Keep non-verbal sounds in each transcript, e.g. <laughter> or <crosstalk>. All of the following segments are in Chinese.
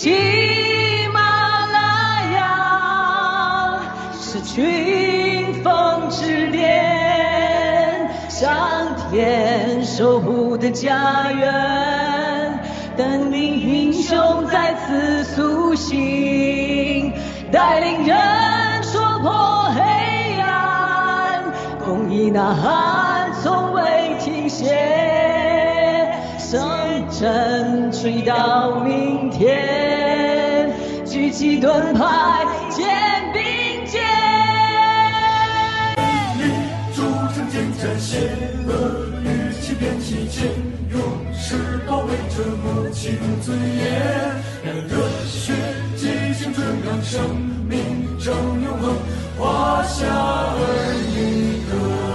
喜马拉雅是群峰之巅，上天守护的家园，等你英雄再次苏醒，带领人戳破黑暗，公益呐喊。声震吹到明天，举起盾牌肩并肩。筑成坚战，邪恶与欺骗期间，勇士保卫着母亲尊严，让热血激情春，让生命正永恒，华夏儿女歌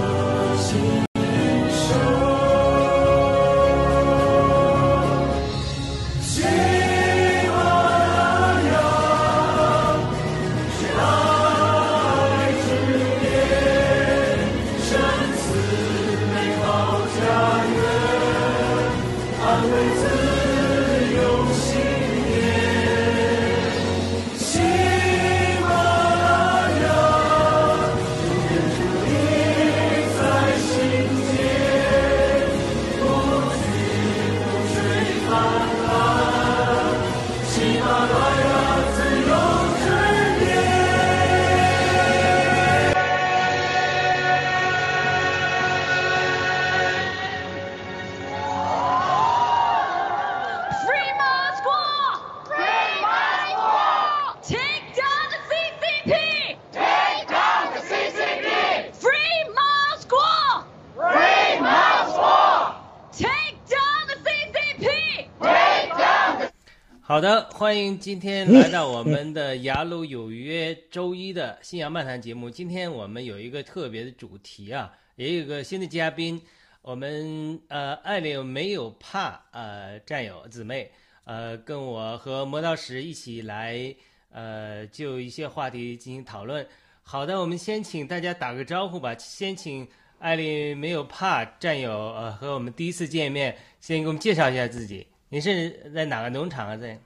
欢迎今天来到我们的雅鲁有约周一的信仰漫谈节目。今天我们有一个特别的主题啊，也有个新的嘉宾，我们呃爱莲没有怕呃战友姊妹呃跟我和磨刀石一起来呃就一些话题进行讨论。好的，我们先请大家打个招呼吧。先请艾丽没有怕战友呃和我们第一次见面，先给我们介绍一下自己。你是在哪个农场啊？在？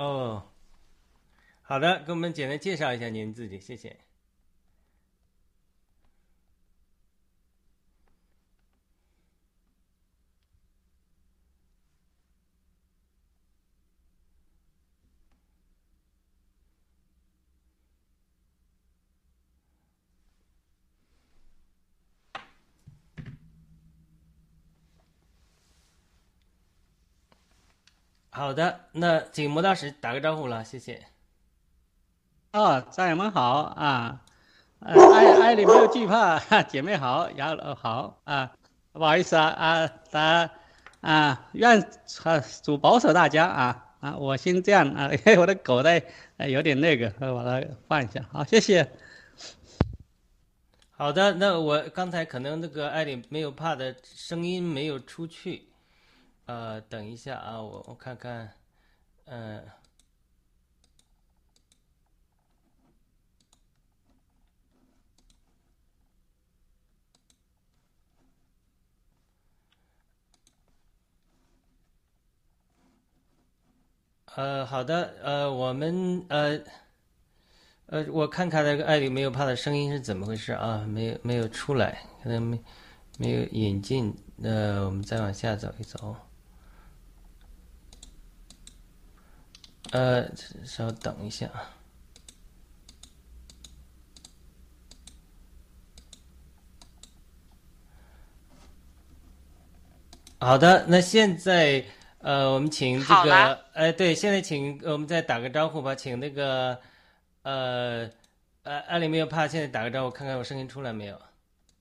哦，好的，给我们简单介绍一下您自己，谢谢。好的，那请莫大使打个招呼了，谢谢。哦，战友们好啊！呃，爱爱里没有惧怕，哈 <laughs> 姐妹好，雅乐好啊！不好意思啊啊，大家啊，愿啊主保守大家啊啊！我先这样啊，<laughs> 因为我的狗在呃有点那个，我把它放一下。好，谢谢。好的，那我刚才可能那个艾里没有怕的声音没有出去，呃，等一下啊，我我看看，嗯、呃，好的，呃，我们呃，呃，我看看那个艾丽没有怕的声音是怎么回事啊？没有没有出来，可能没没有引进。那我们再往下走一走。呃，稍等一下。好的，那现在呃，我们请这个哎，对，现在请呃我们再打个招呼吧，请那个呃呃，艾丽没有怕，现在打个招呼，看看我声音出来没有？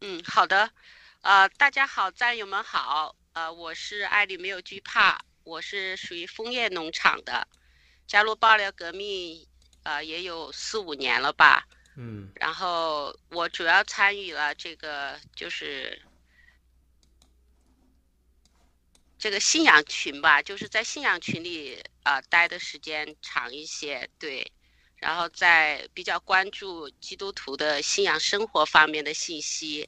嗯，好的，呃，大家好，战友们好，呃，我是艾丽，没有惧怕，我是属于枫叶农场的，加入爆料革命，呃，也有四五年了吧，嗯。然后我主要参与了这个就是这个信仰群吧，就是在信仰群里啊、呃待的时间长一些，对，然后在比较关注基督徒的信仰生活方面的信息。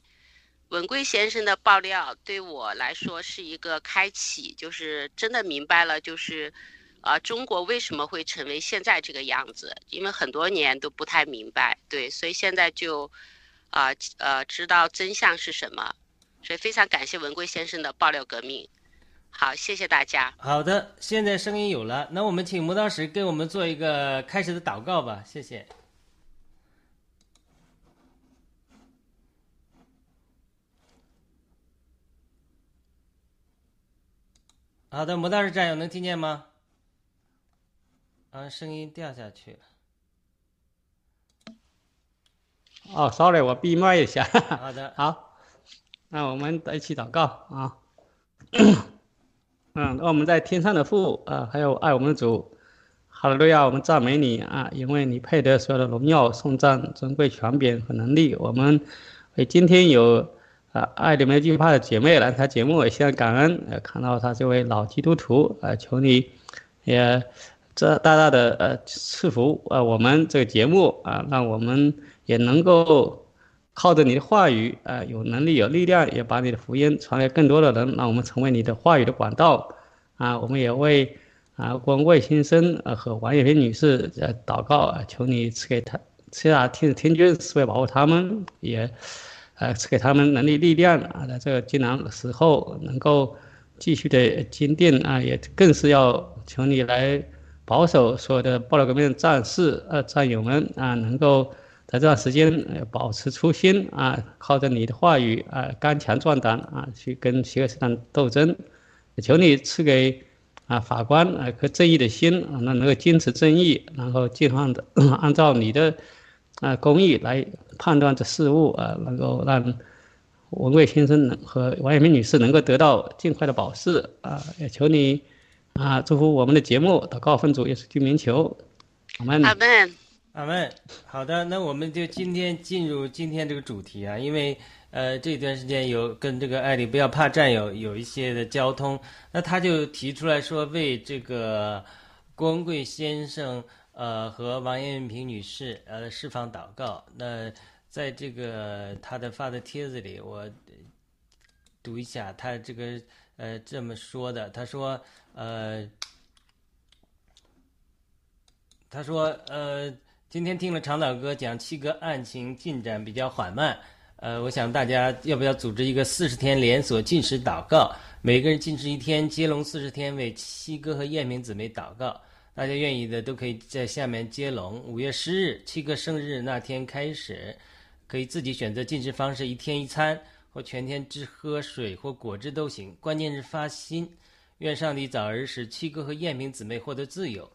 文贵先生的爆料对我来说是一个开启，就是真的明白了，就是，啊，中国为什么会成为现在这个样子？因为很多年都不太明白，对，所以现在就，啊呃知道真相是什么，所以非常感谢文贵先生的爆料革命。好，谢谢大家。好的，现在声音有了，那我们请磨刀石给我们做一个开始的祷告吧，谢谢。好的，磨刀石战友能听见吗？啊，声音掉下去了。哦，sorry，我闭麦一下。好的，<laughs> 好，那我们一起祷告啊。嗯，那我们在天上的父啊，还有爱我们的主，哈利路亚，我们赞美你啊，因为你配得所有的荣耀、颂赞、尊贵、权柄和能力。我们为今天有啊爱里面惧怕的姐妹来参节目，也向感恩，呃，看到她这位老基督徒，呃，求你也这大大的呃赐福呃我们这个节目啊，让我们也能够。靠着你的话语，呃，有能力、有力量，也把你的福音传给更多的人，让我们成为你的话语的管道。啊，我们也为啊郭文贵先生呃和王艳萍女士呃祷告，啊，求你赐给他赐下天天君慈悲保护他们，也呃赐给他们能力、力量啊，在这个艰难的时候能够继续的坚定啊，也更是要求你来保守所有的暴乱革命战士呃战友们啊，能够。在这段时间，保持初心啊，靠着你的话语啊，刚强壮胆啊，去跟邪恶势力斗争。求你赐给啊法官啊颗正义的心啊，那能够坚持正义，然后尽量的 <coughs> 按照你的啊公义来判断这事物啊，能够让文贵先生和王艳明女士能够得到尽快的保释啊。也求你啊，祝福我们的节目，祷告分组也是居民球，阿门阿门。阿门。好的，那我们就今天进入今天这个主题啊，因为呃这段时间有跟这个艾丽不要怕战友有一些的交通，那他就提出来说为这个郭文贵先生呃和王艳萍女士呃释放祷告。那在这个他的发的帖子里，我读一下他这个呃这么说的，他说呃他说呃。今天听了长岛哥讲七个案情进展比较缓慢，呃，我想大家要不要组织一个四十天连锁禁食祷告？每个人禁食一天，接龙四十天，为七哥和艳明姊妹祷告。大家愿意的都可以在下面接龙。五月十日，七哥生日那天开始，可以自己选择进食方式，一天一餐或全天只喝水或果汁都行。关键是发心，愿上帝早日使七哥和艳明姊妹获得自由。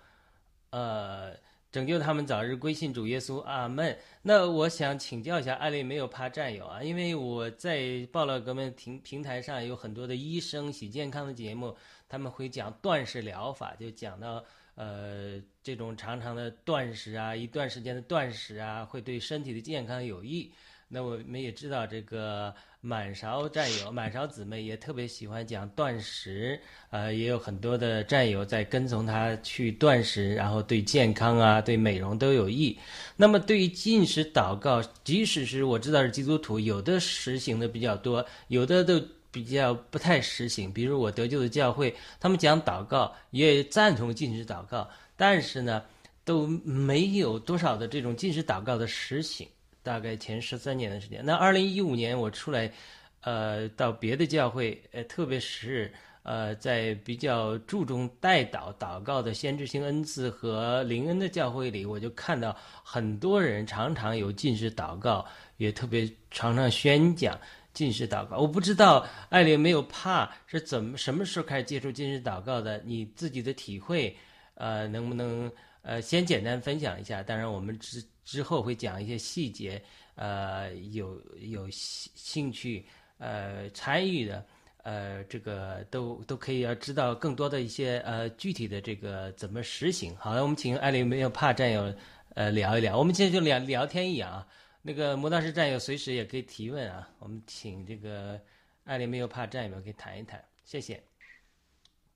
呃。拯救他们早日归信主耶稣，阿门。那我想请教一下，艾丽没有怕战友啊？因为我在暴乱革命平平台上有很多的医生喜健康的节目，他们会讲断食疗法，就讲到呃这种长长的断食啊，一段时间的断食啊，会对身体的健康有益。那我们也知道，这个满勺战友、满勺姊妹也特别喜欢讲断食，呃，也有很多的战友在跟从他去断食，然后对健康啊、对美容都有益。那么，对于禁食祷告，即使是我知道是基督徒，有的实行的比较多，有的都比较不太实行。比如我得救的教会，他们讲祷告，也赞同禁食祷告，但是呢，都没有多少的这种禁食祷告的实行。大概前十三年的时间，那二零一五年我出来，呃，到别的教会，呃，特别是呃，在比较注重代祷祷告的先知性恩赐和灵恩的教会里，我就看到很多人常常有进食祷告，也特别常常宣讲进食祷告。我不知道艾琳没有怕是怎么什么时候开始接触进食祷告的？你自己的体会，呃，能不能呃先简单分享一下？当然，我们只。之后会讲一些细节，呃，有有兴兴趣呃参与的，呃，这个都都可以要知道更多的一些呃具体的这个怎么实行。好了，我们请艾琳没有怕战友呃聊一聊，我们今天就聊聊天一样啊。那个磨刀石战友随时也可以提问啊。我们请这个艾琳没有怕战友可以谈一谈，谢谢。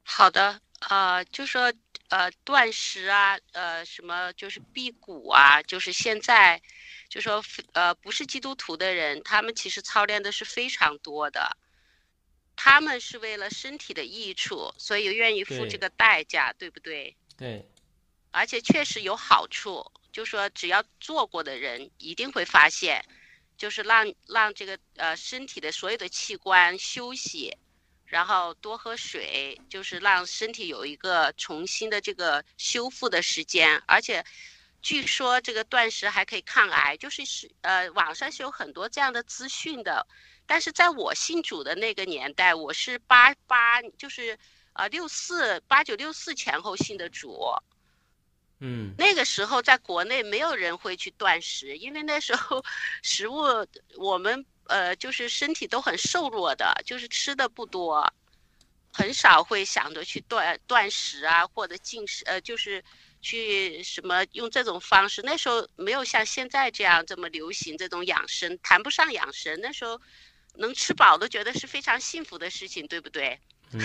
好的，啊，就说呃断食啊，呃什么就是辟谷啊，就是现在就说呃不是基督徒的人，他们其实操练的是非常多的，他们是为了身体的益处，所以愿意付这个代价，对不对？对，而且确实有好处，就说只要做过的人一定会发现，就是让让这个呃身体的所有的器官休息，然后多喝水，就是让身体有一个重新的这个修复的时间，而且。据说这个断食还可以抗癌，就是是呃，网上是有很多这样的资讯的。但是在我信主的那个年代，我是八八，就是呃六四八九六四前后信的主，嗯那个时候在国内没有人会去断食，因为那时候 <laughs> 食物我们呃就是身体都很瘦弱的，就是吃的不多，很少会想着去断断食啊或者进食，呃就是去什么用这种方式。那时候没有像现在这样这么流行这种养生，谈不上养生，那时候能吃饱都觉得是非常幸福的事情，对不对？嗯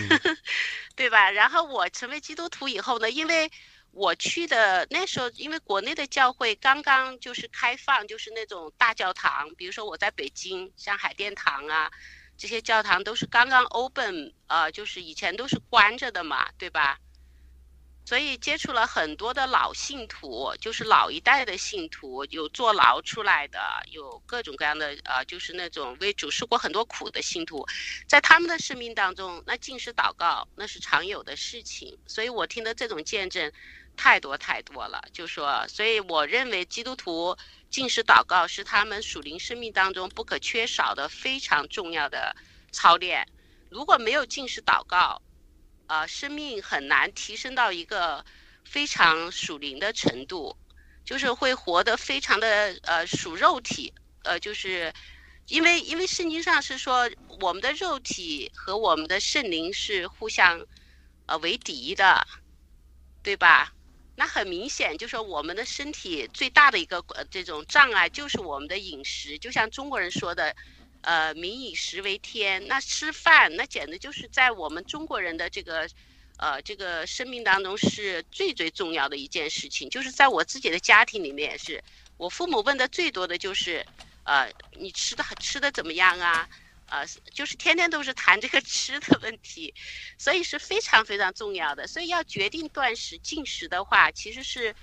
<laughs> 对吧？然后我成为基督徒以后呢，因为我去的那时候，因为国内的教会刚刚就是开放，就是那种大教堂，比如说我在北京，像海淀堂啊，这些教堂都是刚刚 open，呃，就是以前都是关着的嘛，对吧？所以接触了很多的老信徒，就是老一代的信徒，有坐牢出来的，有各种各样的呃，就是那种为主受过很多苦的信徒，在他们的生命当中，那进食祷告那是常有的事情，所以我听的这种见证太多太多了。就说，所以我认为基督徒进食祷告是他们属灵生命当中不可缺少的非常重要的操练。如果没有进食祷告，呃，生命很难提升到一个非常属灵的程度，就是会活得非常的呃属肉体，呃，就是因为因为圣经上是说我们的肉体和我们的圣灵是互相呃为敌的，对吧？那很明显，就说我们的身体最大的一个呃这种障碍就是我们的饮食，就像中国人说的，呃，民以食为天。那吃饭，那简直就是在我们中国人的这个，呃，这个生命当中是最最重要的一件事情。就是在我自己的家庭里面是，我父母问的最多的就是，呃，你吃的吃的怎么样啊？呃，就是天天都是谈这个吃的问题，所以是非常非常重要的。所以要决定断食进食的话，其实是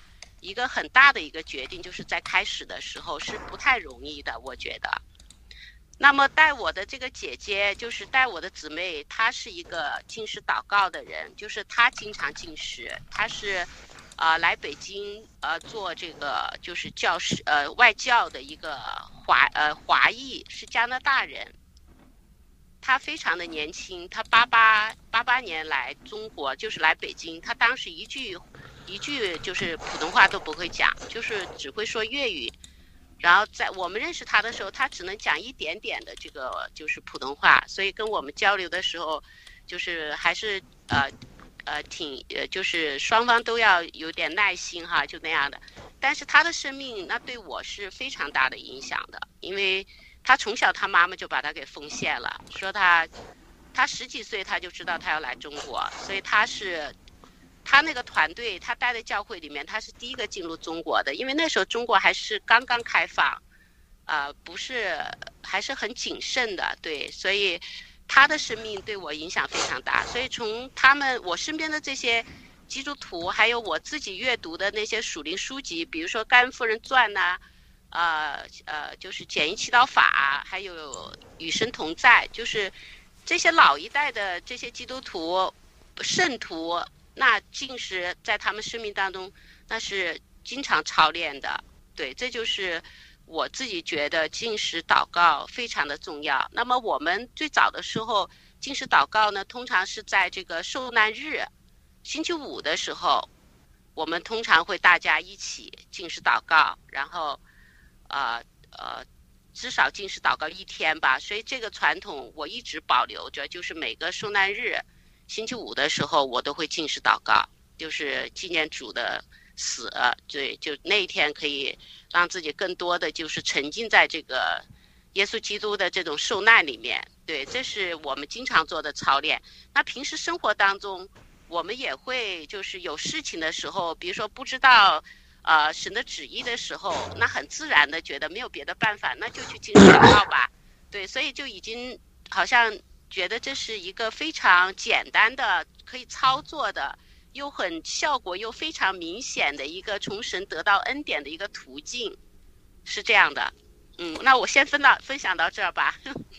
一个很大的一个决定，就是在开始的时候是不太容易的，我觉得。那么带我的这个姐姐，就是带我的姊妹，她是一个进食祷告的人，就是她经常进食，她是，呃，来北京呃做这个就是教师呃外教的一个华呃华裔，是加拿大人。他非常的年轻，他八八八八年来中国，就是来北京，他当时一句一句就是普通话都不会讲，就是只会说粤语。然后在我们认识他的时候，他只能讲一点点的这个就是普通话，所以跟我们交流的时候，就是还是呃呃挺呃就是双方都要有点耐心哈，就那样的。但是他的生命那对我是非常大的影响的，因为他从小他妈妈就把他给奉献了，说他他十几岁他就知道他要来中国，所以他是。他那个团队，他待在教会里面，他是第一个进入中国的，因为那时候中国还是刚刚开放，呃，不是还是很谨慎的，对，所以他的生命对我影响非常大。所以从他们我身边的这些基督徒，还有我自己阅读的那些属灵书籍，比如说《甘夫人传》呐，呃呃，就是《简易祈祷法》，还有《与神同在》，就是这些老一代的这些基督徒圣徒。那进食在他们生命当中，那是经常操练的，对，这就是我自己觉得进食祷告非常的重要。那么我们最早的时候进食祷告呢，通常是在这个受难日，星期五的时候，我们通常会大家一起进食祷告，然后，呃呃，至少进食祷告一天吧。所以这个传统我一直保留着，就是每个受难日。星期五的时候，我都会进食祷告，就是纪念主的死，对，就那一天可以让自己更多的就是沉浸在这个耶稣基督的这种受难里面，对，这是我们经常做的操练。那平时生活当中，我们也会就是有事情的时候，比如说不知道呃神的旨意的时候，那很自然的觉得没有别的办法，那就去进行祷告吧。对，所以就已经好像觉得这是一个非常简单的可以操作的。又很效果又非常明显的一个从神得到恩典的一个途径，是这样的。嗯，那我先分到分享到这儿吧。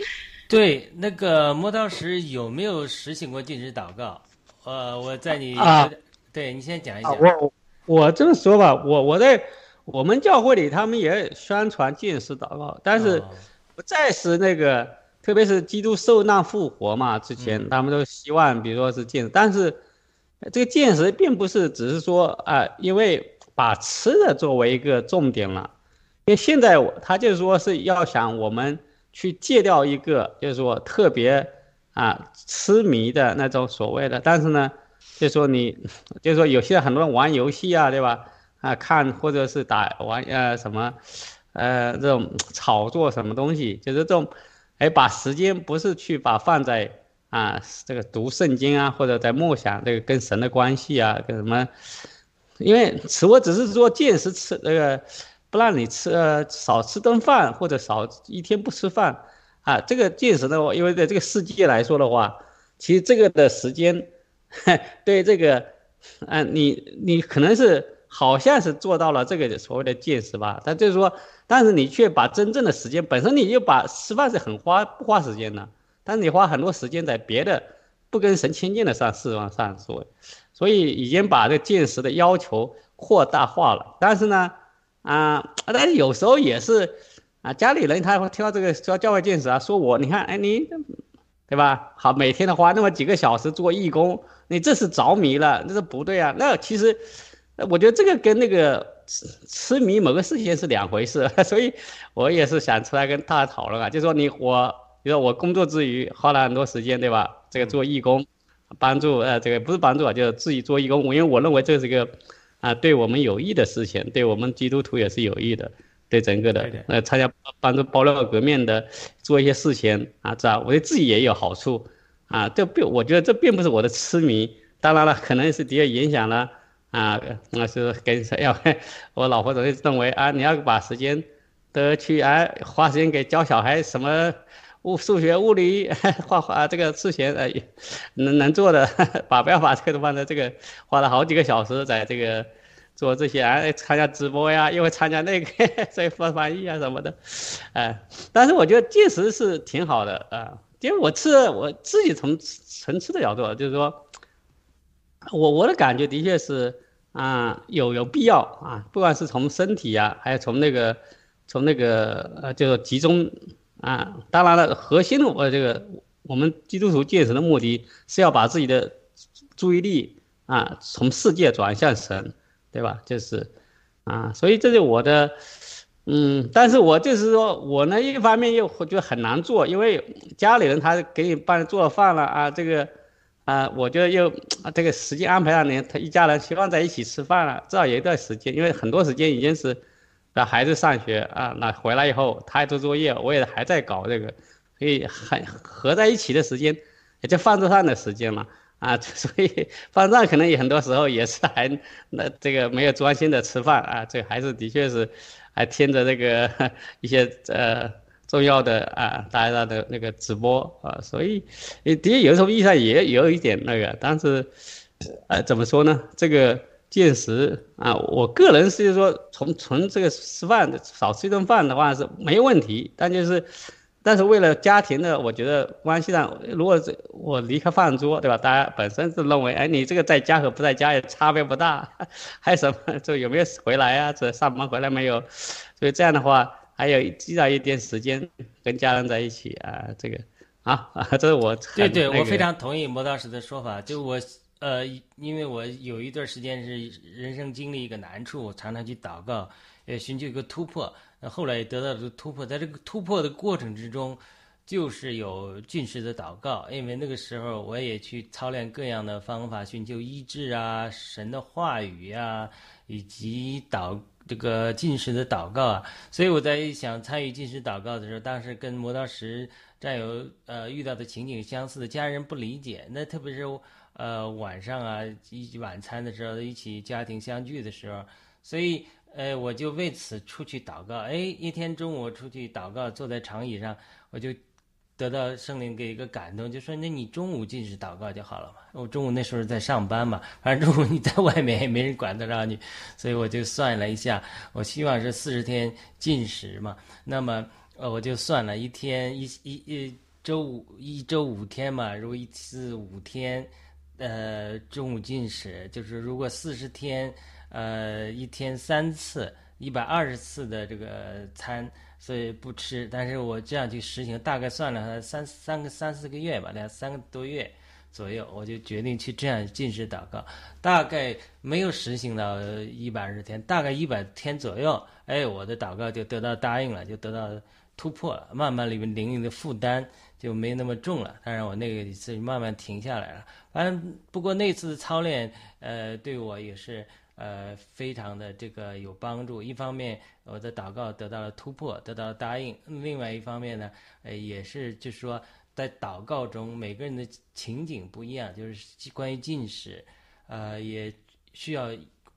<laughs> 对，那个磨刀石有没有实行过禁止祷告？呃，我在你啊，对你先讲一讲。我我这么说吧，我我在我们教会里，他们也宣传禁食祷告，但是不再是那个，特别是基督受难复活嘛，之前他们都希望，比如说是禁，但是。这个见识并不是只是说啊，因为把吃的作为一个重点了，因为现在他就是说是要想我们去戒掉一个，就是说特别啊痴迷的那种所谓的，但是呢，就说你，<laughs> 就是说有些很多人玩游戏啊，对吧？啊，看或者是打玩呃什么，呃这种炒作什么东西，就是这种，哎，把时间不是去把放在。啊，这个读圣经啊，或者在默想这个跟神的关系啊，跟什么？因为吃我只是说见识吃那个，不让你吃呃少吃顿饭或者少一天不吃饭啊。这个见识的话，因为在这个世界来说的话，其实这个的时间，<laughs> 对这个，啊，你你可能是好像是做到了这个所谓的见识吧，但就是说，但是你却把真正的时间本身，你就把吃饭是很花不花时间的。但是你花很多时间在别的不跟神亲近的上事上上所，所以已经把这个见识的要求扩大化了。但是呢，啊，但是有时候也是啊，家里人他会听到这个说教会见识啊，说我你看，哎你，对吧？好，每天的花那么几个小时做义工，你这是着迷了，那是不对啊。那其实，我觉得这个跟那个痴痴迷某个事情是两回事。<laughs> 所以我也是想出来跟大家讨论啊，就说你我。比如说我工作之余花了很多时间，对吧？这个做义工，帮助呃，这个不是帮助啊，就是自己做义工。因为我认为这是一个啊，对我们有益的事情，对我们基督徒也是有益的，对整个的呃，参加帮助爆料革命的做一些事情啊，这样我对自己也有好处啊。这并我觉得这并不是我的痴迷，当然了，可能是的确影响了啊，那是跟要我老婆总是认为啊，你要把时间都去啊花时间给教小孩什么。物数学、物理、画画这个事情，呃，能能做的，把不要把这个都放在这个，花了好几个小时在这个做这些，哎，参加直播呀，又会参加那个在翻翻译啊什么的，哎，但是我觉得确实是挺好的啊，因为我吃，我自己从纯吃的角度，就是说，我我的感觉的确是啊，有有必要啊，不管是从身体呀，还有从那个从那个呃，就是集中。啊，当然了，核心的我这个我们基督徒戒神的目的是要把自己的注意力啊从世界转向神，对吧？就是啊，所以这是我的嗯，但是我就是说我呢一方面又觉得很难做，因为家里人他给你帮做饭了啊，这个啊，我觉得又这个时间安排上呢，他一家人希望在一起吃饭了，至少有一段时间，因为很多时间已经是。那孩子上学啊，那回来以后他做作业，我也还在搞这个，所以还合在一起的时间，也就饭桌上的时间嘛啊，所以饭桌上可能也很多时候也是还那这个没有专心的吃饭啊，这还是的确是还听着那个 <laughs> 一些呃重要的啊大家的那个直播啊，所以的确有时候意义上也有一点那个，但是呃怎么说呢这个。见识啊，我个人是说，从从这个吃饭少吃一顿饭的话是没问题，但就是，但是为了家庭的，我觉得关系上，如果是我离开饭桌，对吧？大家本身是认为，哎，你这个在家和不在家也差别不大，<laughs> 还有什么？就有没有回来啊？这上班回来没有？所以这样的话，还有积攒一点时间跟家人在一起啊，这个啊，<laughs> 这是我对对，我非常同意磨刀石的说法，就我。呃，因为我有一段时间是人生经历一个难处，我常常去祷告，呃，寻求一个突破。后来也得到了突破，在这个突破的过程之中，就是有进食的祷告。因为那个时候我也去操练各样的方法，寻求医治啊，神的话语啊，以及祷这个进食的祷告啊。所以我在想参与进食祷告的时候，当时跟磨刀石。战友呃遇到的情景相似，家人不理解，那特别是呃晚上啊一晚餐的时候，一起家庭相聚的时候，所以呃我就为此出去祷告。哎，一天中午出去祷告，坐在长椅上，我就得到圣灵给一个感动，就说那你中午进食祷告就好了嘛。我中午那时候在上班嘛，<laughs> 反正中午你在外面也没人管得着你，所以我就算了一下，我希望是四十天进食嘛，那么。呃，我就算了一天一一一周五一周五天嘛，如果一次五天，呃，中午进食，就是如果四十天，呃，一天三次，一百二十次的这个餐，所以不吃。但是我这样去实行，大概算了三三个三四个月吧，两三个多月左右，我就决定去这样进食祷告。大概没有实行到一百二十天，大概一百天左右，哎，我的祷告就得到答应了，就得到。突破了，慢慢里面灵灵的负担就没那么重了。当然，我那个一次慢慢停下来了。反正不过那次操练，呃，对我也是呃非常的这个有帮助。一方面，我的祷告得到了突破，得到了答应；另外一方面呢，呃，也是就是说，在祷告中每个人的情景不一样，就是关于进食，呃，也需要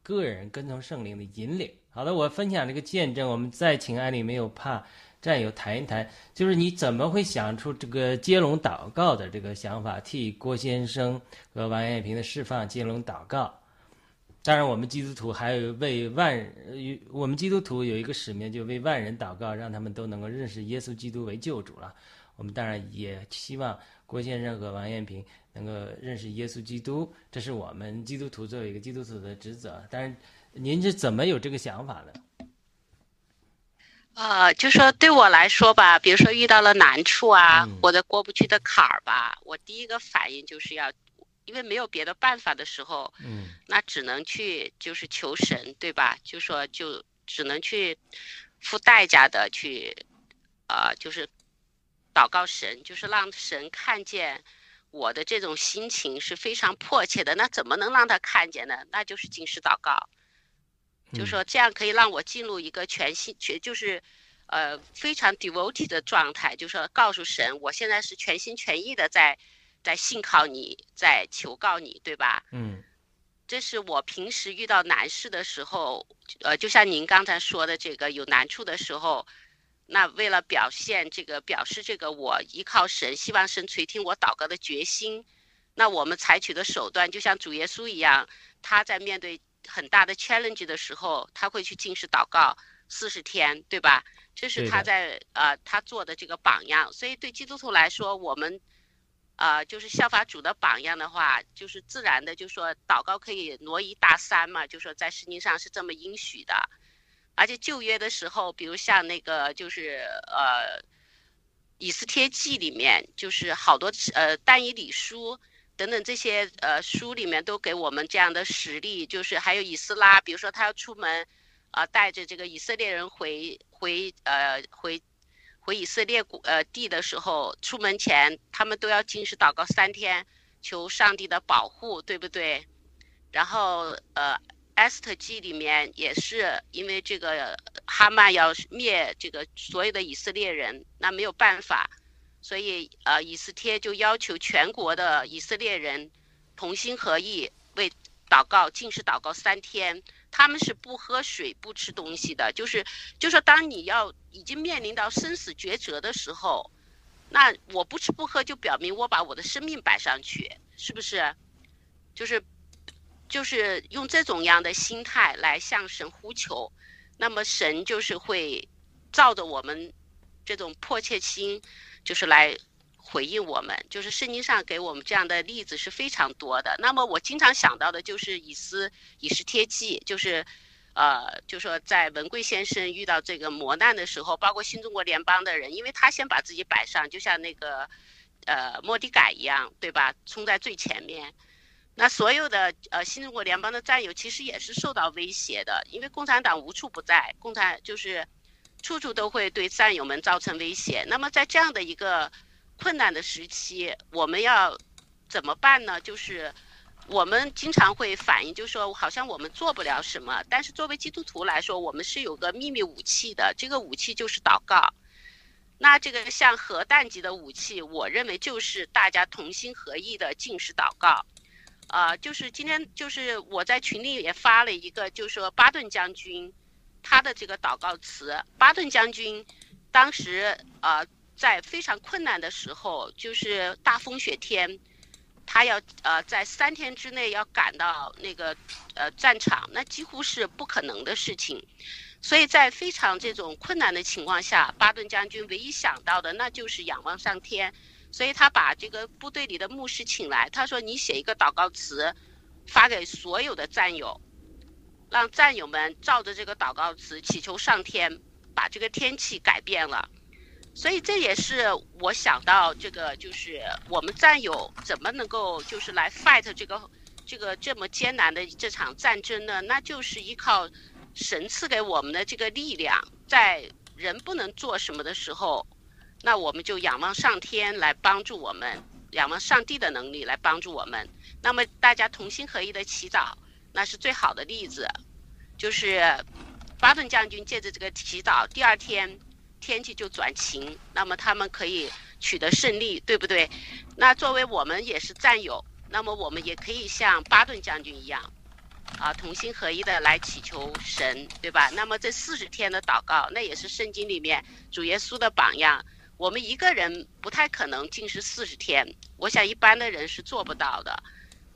个人跟从圣灵的引领。好的，我分享这个见证，我们再请艾丽没有怕。战友谈一谈，就是你怎么会想出这个接龙祷告的这个想法，替郭先生和王艳平的释放接龙祷告？当然，我们基督徒还有为万，我们基督徒有一个使命，就为万人祷告，让他们都能够认识耶稣基督为救主了。我们当然也希望郭先生和王艳平能够认识耶稣基督，这是我们基督徒作为一个基督徒的职责。但是，您是怎么有这个想法的？呃，就说对我来说吧，比如说遇到了难处啊，或者过不去的坎儿吧，我第一个反应就是要，因为没有别的办法的时候，嗯，那只能去就是求神，对吧？就说就只能去付代价的去，呃，就是祷告神，就是让神看见我的这种心情是非常迫切的。那怎么能让他看见呢？那就是进食祷告。就说这样可以让我进入一个全新全就是，呃非常 devoted 的状态，就说告诉神，我现在是全心全意的在，在信靠你，在求告你，对吧？嗯，这是我平时遇到难事的时候，呃，就像您刚才说的这个有难处的时候，那为了表现这个表示这个我依靠神，希望神垂听我祷告的决心，那我们采取的手段就像主耶稣一样，他在面对。很大的 challenge 的时候，他会去进食祷告四十天，对吧？这是他在呃他做的这个榜样。所以对基督徒来说，我们呃就是效法主的榜样的话，就是自然的就说祷告可以挪移大山嘛，就说在圣经上是这么应许的。而且旧约的时候，比如像那个就是呃以斯帖记里面，就是好多呃但以理书。等等这些呃书里面都给我们这样的实例，就是还有以斯拉，比如说他要出门，啊带着这个以色列人回回呃回回以色列国呃地的时候，出门前他们都要进食祷告三天，求上帝的保护，对不对？然后呃埃斯特记里面也是因为这个哈曼要灭这个所有的以色列人，那没有办法。所以，呃，以斯帖就要求全国的以色列人同心合意为祷告，进食祷告三天。他们是不喝水、不吃东西的。就是，就说当你要已经面临到生死抉择的时候，那我不吃不喝就表明我把我的生命摆上去，是不是？就是，就是用这种样的心态来向神呼求，那么神就是会照着我们这种迫切心。就是来回应我们，就是圣经上给我们这样的例子是非常多的。那么我经常想到的就是以斯以斯帖记，就是，呃，就说在文贵先生遇到这个磨难的时候，包括新中国联邦的人，因为他先把自己摆上，就像那个，呃，莫迪改一样，对吧？冲在最前面。那所有的呃新中国联邦的战友其实也是受到威胁的，因为共产党无处不在，共产就是。处处都会对战友们造成威胁。那么在这样的一个困难的时期，我们要怎么办呢？就是我们经常会反映，就是说好像我们做不了什么。但是作为基督徒来说，我们是有个秘密武器的。这个武器就是祷告。那这个像核弹级的武器，我认为就是大家同心合意的进食祷告。呃，就是今天就是我在群里也发了一个，就是说巴顿将军他的这个祷告词。巴顿将军当时呃在非常困难的时候，就是大风雪天，他要呃在三天之内要赶到那个呃战场，那几乎是不可能的事情。所以在非常这种困难的情况下，巴顿将军唯一想到的那就是仰望上天。所以他把这个部队里的牧师请来，他说：“你写一个祷告词，发给所有的战友，让战友们照着这个祷告词祈求上天，把这个天气改变了。”所以这也是我想到这个，就是我们战友怎么能够就是来 fight 这个这个这么艰难的这场战争呢？那就是依靠神赐给我们的这个力量，在人不能做什么的时候。那我们就仰望上天来帮助我们，仰望上帝的能力来帮助我们。那么大家同心合一的祈祷，那是最好的例子。就是巴顿将军借着这个祈祷，第二天天气就转晴，那么他们可以取得胜利，对不对？那作为我们也是战友，那么我们也可以像巴顿将军一样，啊，同心合一的来祈求神，对吧？那么这四十天的祷告，那也是圣经里面主耶稣的榜样。我们一个人不太可能禁食四十天，我想一般的人是做不到的。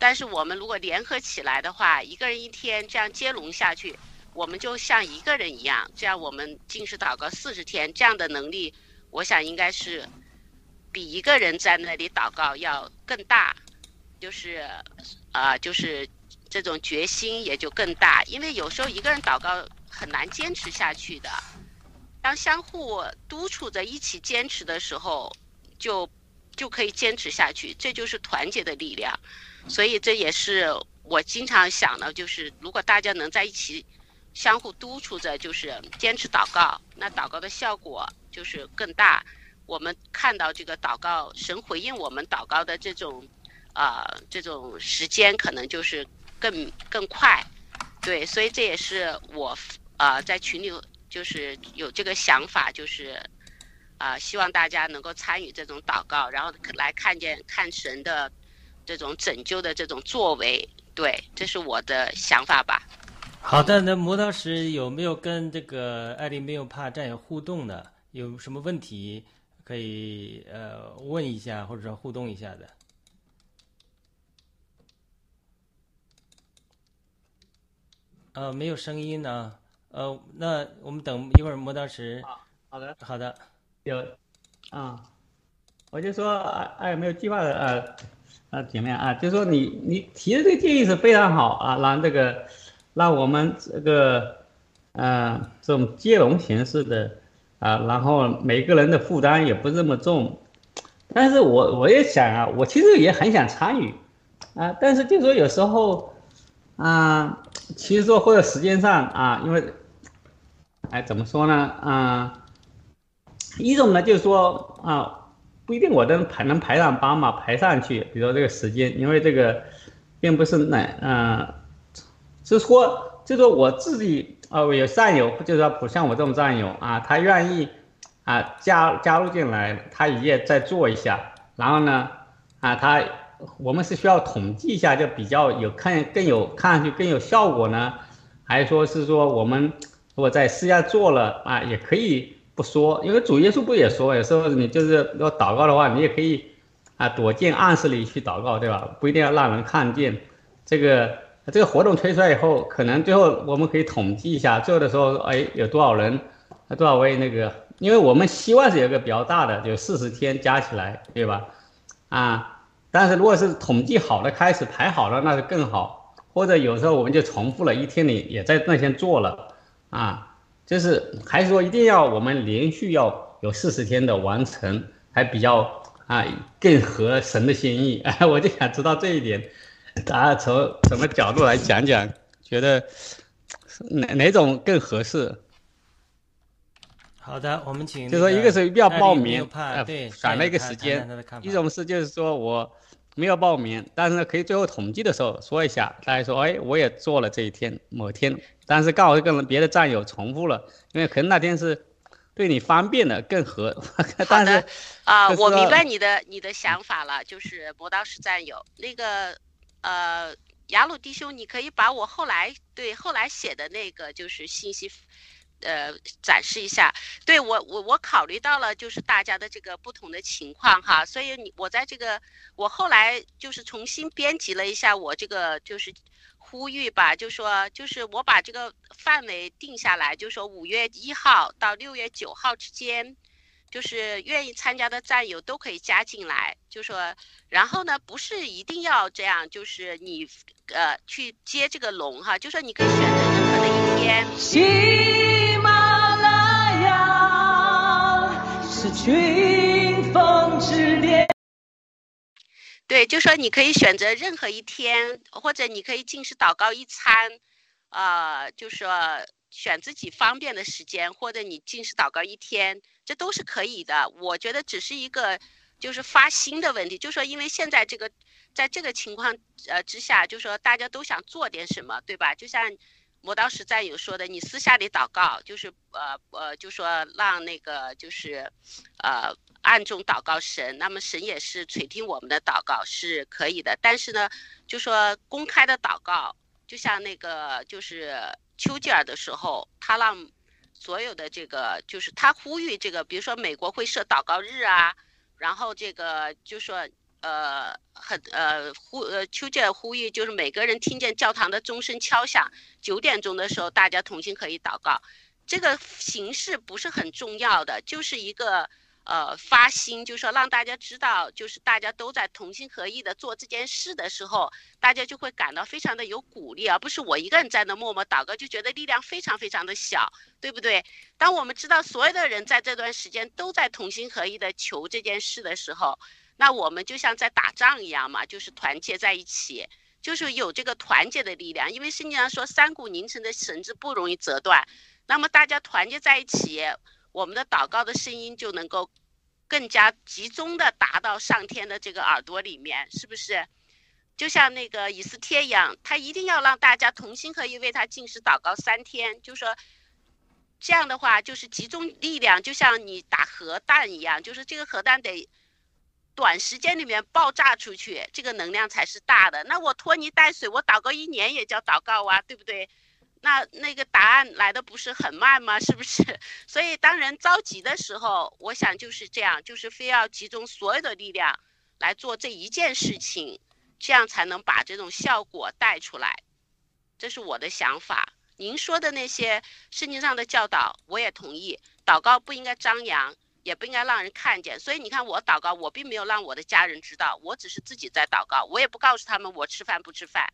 但是我们如果联合起来的话，一个人一天这样接龙下去，我们就像一个人一样，这样我们进食祷告四十天，这样的能力，我想应该是比一个人在那里祷告要更大，就是啊，就是这种决心也就更大。因为有时候一个人祷告很难坚持下去的。当相互督促着一起坚持的时候，就就可以坚持下去。这就是团结的力量。所以这也是我经常想的，就是如果大家能在一起相互督促着，就是坚持祷告，那祷告的效果就是更大。我们看到这个祷告，神回应我们祷告的这种啊这种时间，可能就是更更快。对，所以这也是我啊在群里。就是有这个想法，就是，啊，希望大家能够参与这种祷告，然后来看见看神的这种拯救的这种作为。对，这是我的想法吧。好的，那磨刀石有没有跟这个艾丽没有怕战友互动的？有什么问题可以呃问一下，或者说互动一下的？呃，没有声音呢。呃，那我们等一会儿磨刀石。好好的，好的，有，啊，我就说哎，有没有计划的呃，啊姐妹啊，就说你你提的这个建议是非常好啊，让这个让我们这个呃这种接龙形式的啊，然后每个人的负担也不这么重，但是我我也想啊，我其实也很想参与啊，但是就说有时候啊，其实说或者时间上啊，因为。哎，怎么说呢？啊，一种呢，就是说啊，不一定我能排能排上班嘛，排上去。比如说这个时间，因为这个并不是那，嗯，是说，就说我自己啊，有战友，就是说，不像我这种战友啊，他愿意啊加加入进来，他也再做一下。然后呢，啊，他我们是需要统计一下，就比较有看更有看上去更有效果呢，还是说是说我们。如果在私下做了啊，也可以不说，因为主耶稣不也说，有时候你就是要祷告的话，你也可以啊躲进暗室里去祷告，对吧？不一定要让人看见。这个这个活动推出来以后，可能最后我们可以统计一下，最后的时候，哎，有多少人，多少位那个，因为我们希望是有个比较大的，就四十天加起来，对吧？啊，但是如果是统计好的开始排好了，那是更好。或者有时候我们就重复了一天里也在那天做了。啊，就是还是说一定要我们连续要有四十天的完成，还比较啊更合神的心意。哎，<laughs> 我就想知道这一点，大家从什么角度来讲讲，觉得哪哪种更合适？好的，我们请。就说一个是要报名，对，选了一个时间；一种是就是说我。没有报名，但是呢，可以最后统计的时候说一下，大家说，哎，我也做了这一天某天，但是刚好跟别的战友重复了，因为可能那天是，对你方便的更合。<laughs> 好但的是啊，我明白你的你的想法了，就是磨刀石战友那个呃，雅鲁弟兄，你可以把我后来对后来写的那个就是信息。呃，展示一下，对我我我考虑到了，就是大家的这个不同的情况哈，所以你我在这个我后来就是重新编辑了一下我这个就是呼吁吧，就说就是我把这个范围定下来，就说五月一号到六月九号之间，就是愿意参加的战友都可以加进来，就说然后呢，不是一定要这样，就是你呃去接这个龙哈，就说你可以选择任何的一天。喜马拉雅是群峰之巅。对，就说你可以选择任何一天，或者你可以进食祷告一餐，呃，就说选自己方便的时间，或者你进食祷告一天，这都是可以的。我觉得只是一个就是发心的问题，就说因为现在这个在这个情况呃之下，就说大家都想做点什么，对吧？就像磨刀石战友说的，你私下里祷告，就是呃呃，就说让那个就是呃暗中祷告神，那么神也是垂听我们的祷告是可以的。但是呢，就说公开的祷告，就像那个就是丘吉尔的时候，他让所有的这个就是他呼吁这个，比如说美国会设祷告日啊，然后这个就说呃很呃呼呃丘吉尔呼吁就是每个人听见教堂的钟声敲响九点钟的时候，大家同心可以祷告。这个形式不是很重要的，就是一个呃发心，就是说让大家知道，就是大家都在同心合意的做这件事的时候，大家就会感到非常的有鼓励，而不是我一个人在那默默祷告，就觉得力量非常非常的小，对不对？当我们知道所有的人在这段时间都在同心合意的求这件事的时候，那我们就像在打仗一样嘛，就是团结在一起，就是有这个团结的力量。因为圣经上说，三股拧成的绳子不容易折断。那么大家团结在一起，我们的祷告的声音就能够更加集中的达到上天的这个耳朵里面，是不是？就像那个以斯帖一样，他一定要让大家同心合意为他进食祷告三天，就说这样的话就是集中力量，就像你打核弹一样，就是这个核弹得短时间里面爆炸出去，这个能量才是大的。那我拖泥带水，我祷告一年也叫祷告啊，对不对？那那个答案来的不是很慢吗？<laughs> 是不是？所以当人着急的时候，我想就是这样，就是非要集中所有的力量来做这一件事情，这样才能把这种效果带出来。这是我的想法。您说的那些圣经上的教导，我也同意。祷告不应该张扬，也不应该让人看见。所以你看，我祷告，我并没有让我的家人知道，我只是自己在祷告，我也不告诉他们我吃饭不吃饭。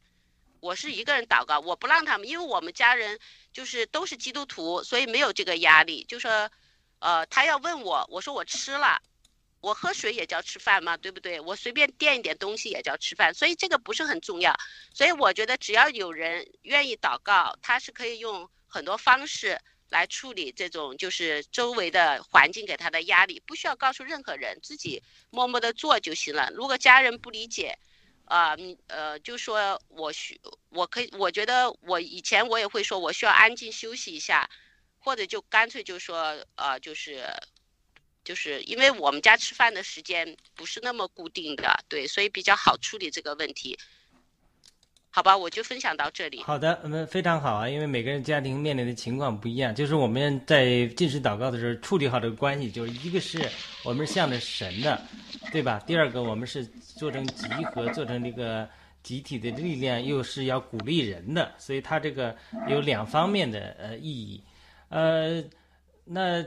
我是一个人祷告，我不让他们，因为我们家人就是都是基督徒，所以没有这个压力。就说，呃，他要问我，我说我吃了，我喝水也叫吃饭嘛，对不对？我随便垫一点东西也叫吃饭，所以这个不是很重要。所以我觉得只要有人愿意祷告，他是可以用很多方式来处理这种就是周围的环境给他的压力，不需要告诉任何人，自己默默的做就行了。如果家人不理解，啊，嗯，呃，就说我需，我可以，我觉得我以前我也会说，我需要安静休息一下，或者就干脆就说，呃，就是，就是因为我们家吃饭的时间不是那么固定的，对，所以比较好处理这个问题。好吧，我就分享到这里。好的，嗯，非常好啊，因为每个人家庭面临的情况不一样，就是我们在进食祷告的时候处理好这个关系，就是一个是我们是向着神的，对吧？第二个我们是做成集合，做成这个集体的力量，又是要鼓励人的，所以它这个有两方面的呃意义。呃，那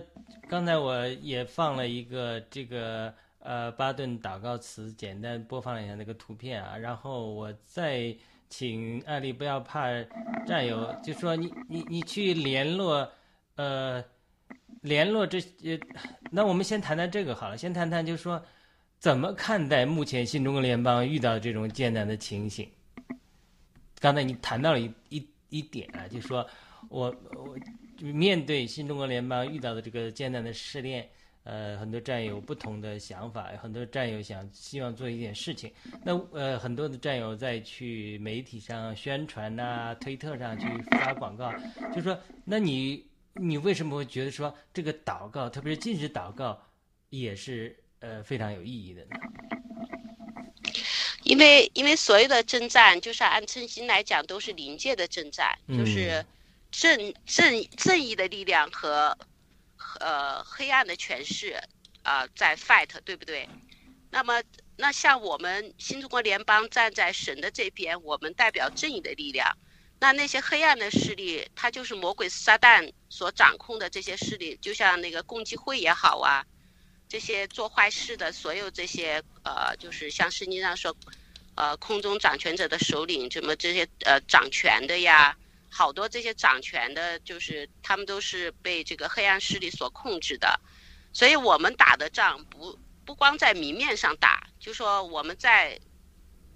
刚才我也放了一个这个呃巴顿祷告词，简单播放一下那个图片啊，然后我再。请艾丽不要怕战友，就说你你你去联络，呃，联络这呃，那我们先谈谈这个好了，先谈谈就是说怎么看待目前新中国联邦遇到这种艰难的情形。刚才你谈到了一一一点啊，就说我我面对新中国联邦遇到的这个艰难的试炼。呃，很多战友不同的想法，很多战友想希望做一点事情。那呃，很多的战友在去媒体上宣传呐，推特上去发广告，就说：那你你为什么会觉得说这个祷告，特别是禁止祷告，也是呃非常有意义的呢？因为因为所有的征战，就是按称心来讲，都是临界的征战，就是正正正义的力量和呃黑暗的权势啊在 fight，对不对？那么那像我们新中国联邦站在神的这边，我们代表正义的力量。那那些黑暗的势力，它就是魔鬼撒旦所掌控的这些势力，就像那个共济会也好啊，这些做坏事的所有这些呃，就是像圣经上说，呃，空中掌权者的首领，什么这些呃掌权的呀，好多这些掌权的，就是他们都是被这个黑暗势力所控制的，所以我们打的仗不不光在明面上打，就说我们在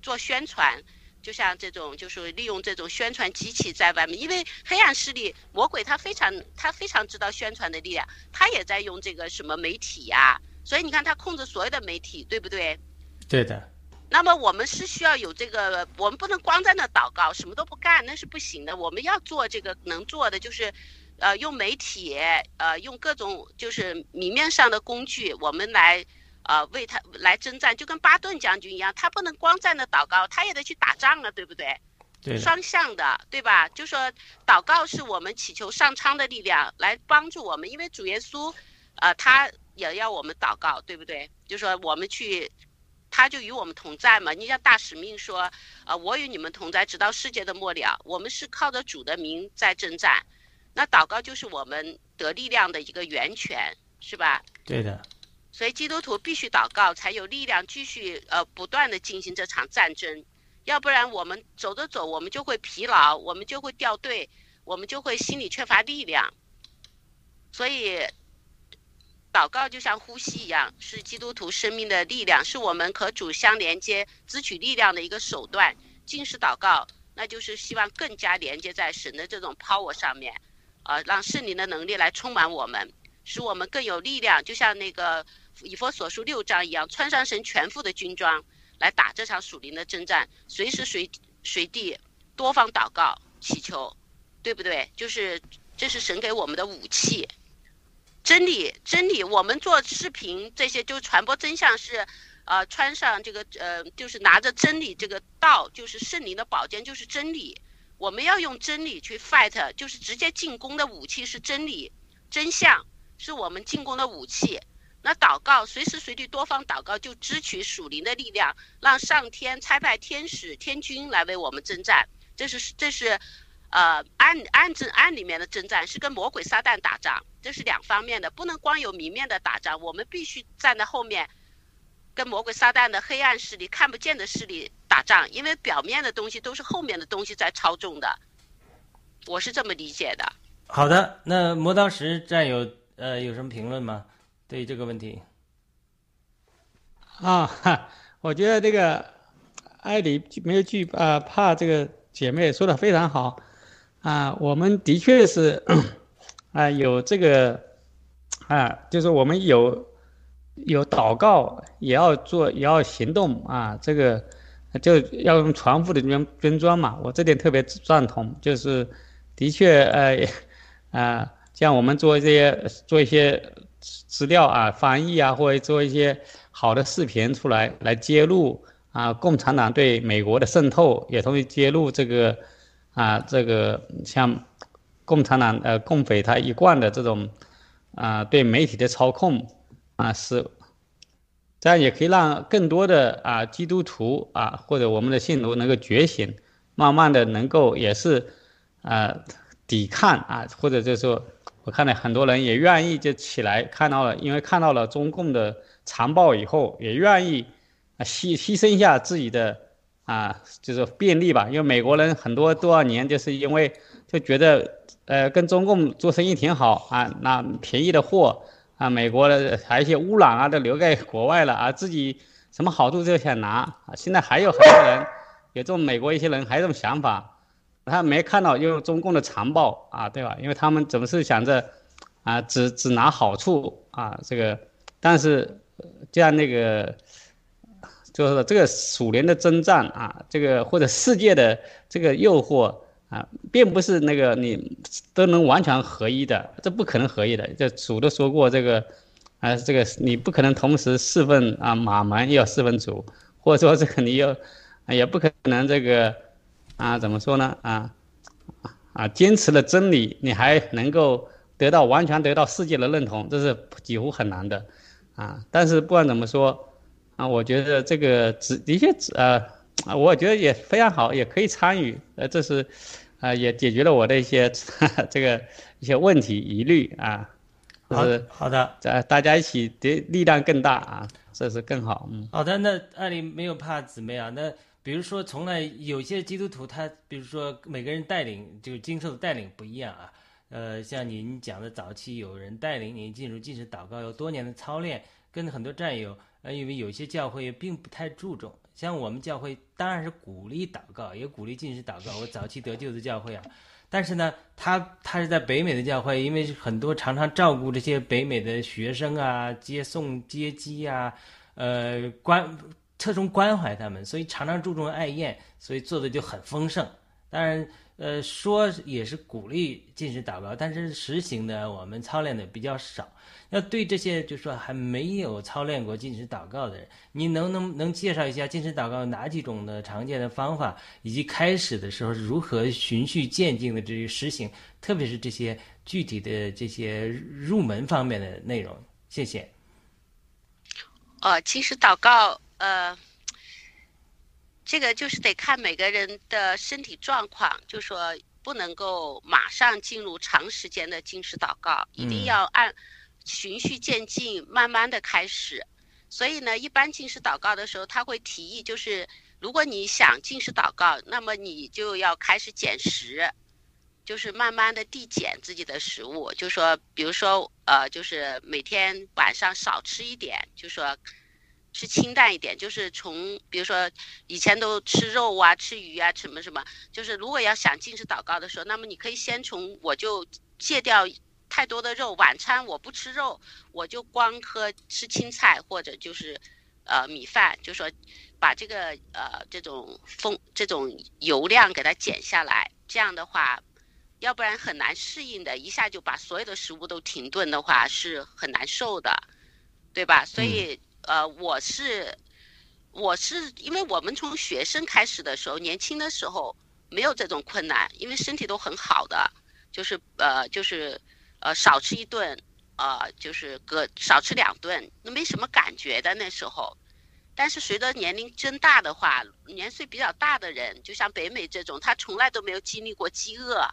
做宣传。就像这种，就是利用这种宣传机器在外面，因为黑暗势力魔鬼他非常他非常知道宣传的力量，他也在用这个什么媒体呀，所以你看他控制所有的媒体，对不对？对的。那么我们是需要有这个，我们不能光在那祷告，什么都不干，那是不行的。我们要做这个能做的，就是，呃，用媒体，呃，用各种就是明面上的工具，我们来。呃，为他来征战，就跟巴顿将军一样，他不能光在那祷告，他也得去打仗啊，对不对？对。双向的，对吧？就说祷告是我们祈求上苍的力量来帮助我们，因为主耶稣，呃，他也要我们祷告，对不对？就说我们去，他就与我们同在嘛。你像大使命说，呃，我与你们同在，直到世界的末了。我们是靠着主的名在征战，那祷告就是我们得力量的一个源泉，是吧？对的。所以基督徒必须祷告，才有力量继续呃不断的进行这场战争，要不然我们走着走，我们就会疲劳，我们就会掉队，我们就会心里缺乏力量。所以，祷告就像呼吸一样，是基督徒生命的力量，是我们和主相连接、支取力量的一个手段。进食祷告，那就是希望更加连接在神的这种 power 上面，呃，让圣灵的能力来充满我们，使我们更有力量，就像那个。以佛所述六章一样，穿上神全副的军装，来打这场属灵的征战，随时随随地多方祷告祈求，对不对？就是这是神给我们的武器，真理真理。我们做视频这些就传播真相是，呃，穿上这个呃，就是拿着真理这个道，就是圣灵的宝剑，就是真理。我们要用真理去 fight，就是直接进攻的武器是真理，真相是我们进攻的武器。那祷告，随时随地多方祷告，就支取属灵的力量，让上天差派天使天军来为我们征战。这是这是，呃，暗暗阵暗里面的征战，是跟魔鬼撒旦打仗，这是两方面的，不能光有明面的打仗，我们必须站在后面，跟魔鬼撒旦的黑暗势力、看不见的势力打仗，因为表面的东西都是后面的东西在操纵的。我是这么理解的。好的，那磨刀石战友呃有什么评论吗？对这个问题，啊哈，我觉得这个艾里没有惧啊怕这个姐妹说的非常好，啊，我们的确是 <clears throat> 啊有这个啊，就是我们有有祷告，也要做，也要行动啊，这个就要用传福的军军装嘛，我这点特别赞同，就是的确呃 <laughs> 啊，像我们做这些做一些。资料啊，翻译啊，或者做一些好的视频出来，来揭露啊，共产党对美国的渗透，也同时揭露这个啊，这个像共产党呃，共匪他一贯的这种啊，对媒体的操控啊，是这样也可以让更多的啊基督徒啊，或者我们的信徒能够觉醒，慢慢的能够也是啊抵抗啊，或者就是说。我看到很多人也愿意就起来看到了，因为看到了中共的残暴以后，也愿意啊牺牺牲一下自己的啊就是便利吧。因为美国人很多多少年就是因为就觉得呃跟中共做生意挺好啊，拿便宜的货啊，美国的还有一些污染啊都留在国外了啊，自己什么好处就想拿啊。现在还有很多人有这种美国一些人还有这种想法。他没看到用中共的残暴啊，对吧？因为他们总是想着，啊，只只拿好处啊，这个，但是，这样那个，就是这个鼠年的征战啊，这个或者世界的这个诱惑啊，并不是那个你都能完全合一的，这不可能合一的。这主都说过这个，啊，这个你不可能同时侍奉啊马门又要侍奉主，或者说这个你要也不可能这个啊怎么说呢啊啊坚持了真理，你还能够得到完全得到世界的认同，这是几乎很难的啊。但是不管怎么说啊，我觉得这个只的确呃，我觉得也非常好，也可以参与，呃，这是。啊，也解决了我的一些 <laughs> 这个一些问题疑虑啊，是好的，大大家一起的力量更大啊，这是更好。嗯，好的，那艾丽没有怕姊妹啊，那比如说从来有些基督徒他，比如说每个人带领就经受的带领不一样啊，呃，像您讲的早期有人带领您进入进食祷告，有多年的操练，跟很多战友，呃，因为有些教会并不太注重。像我们教会当然是鼓励祷告，也鼓励进食祷告。我早期得救的教会啊，但是呢，他他是在北美的教会，因为很多常常照顾这些北美的学生啊，接送接机啊，呃，关侧重关怀他们，所以常常注重爱宴，所以做的就很丰盛。当然，呃，说也是鼓励进食祷告，但是实行的我们操练的比较少。要对这些就说还没有操练过进食祷告的人，你能能能介绍一下进食祷告哪几种的常见的方法，以及开始的时候如何循序渐进的这个实行，特别是这些具体的这些入门方面的内容。谢谢。哦，其实祷告，呃，这个就是得看每个人的身体状况，就说不能够马上进入长时间的进食祷告，一定要按。循序渐进，慢慢的开始。所以呢，一般进食祷告的时候，他会提议，就是如果你想进食祷告，那么你就要开始减食，就是慢慢的递减自己的食物。就说，比如说，呃，就是每天晚上少吃一点，就说吃清淡一点。就是从，比如说以前都吃肉啊、吃鱼啊、什么什么，就是如果要想进食祷告的时候，那么你可以先从我就戒掉。太多的肉，晚餐我不吃肉，我就光喝吃青菜或者就是，呃米饭，就说把这个呃这种风这种油量给它减下来，这样的话，要不然很难适应的，一下就把所有的食物都停顿的话是很难受的，对吧？所以呃我是我是因为我们从学生开始的时候，年轻的时候没有这种困难，因为身体都很好的，就是呃就是。呃，少吃一顿，呃，就是隔少吃两顿，那没什么感觉的那时候。但是随着年龄增大的话，年岁比较大的人，就像北美这种，他从来都没有经历过饥饿，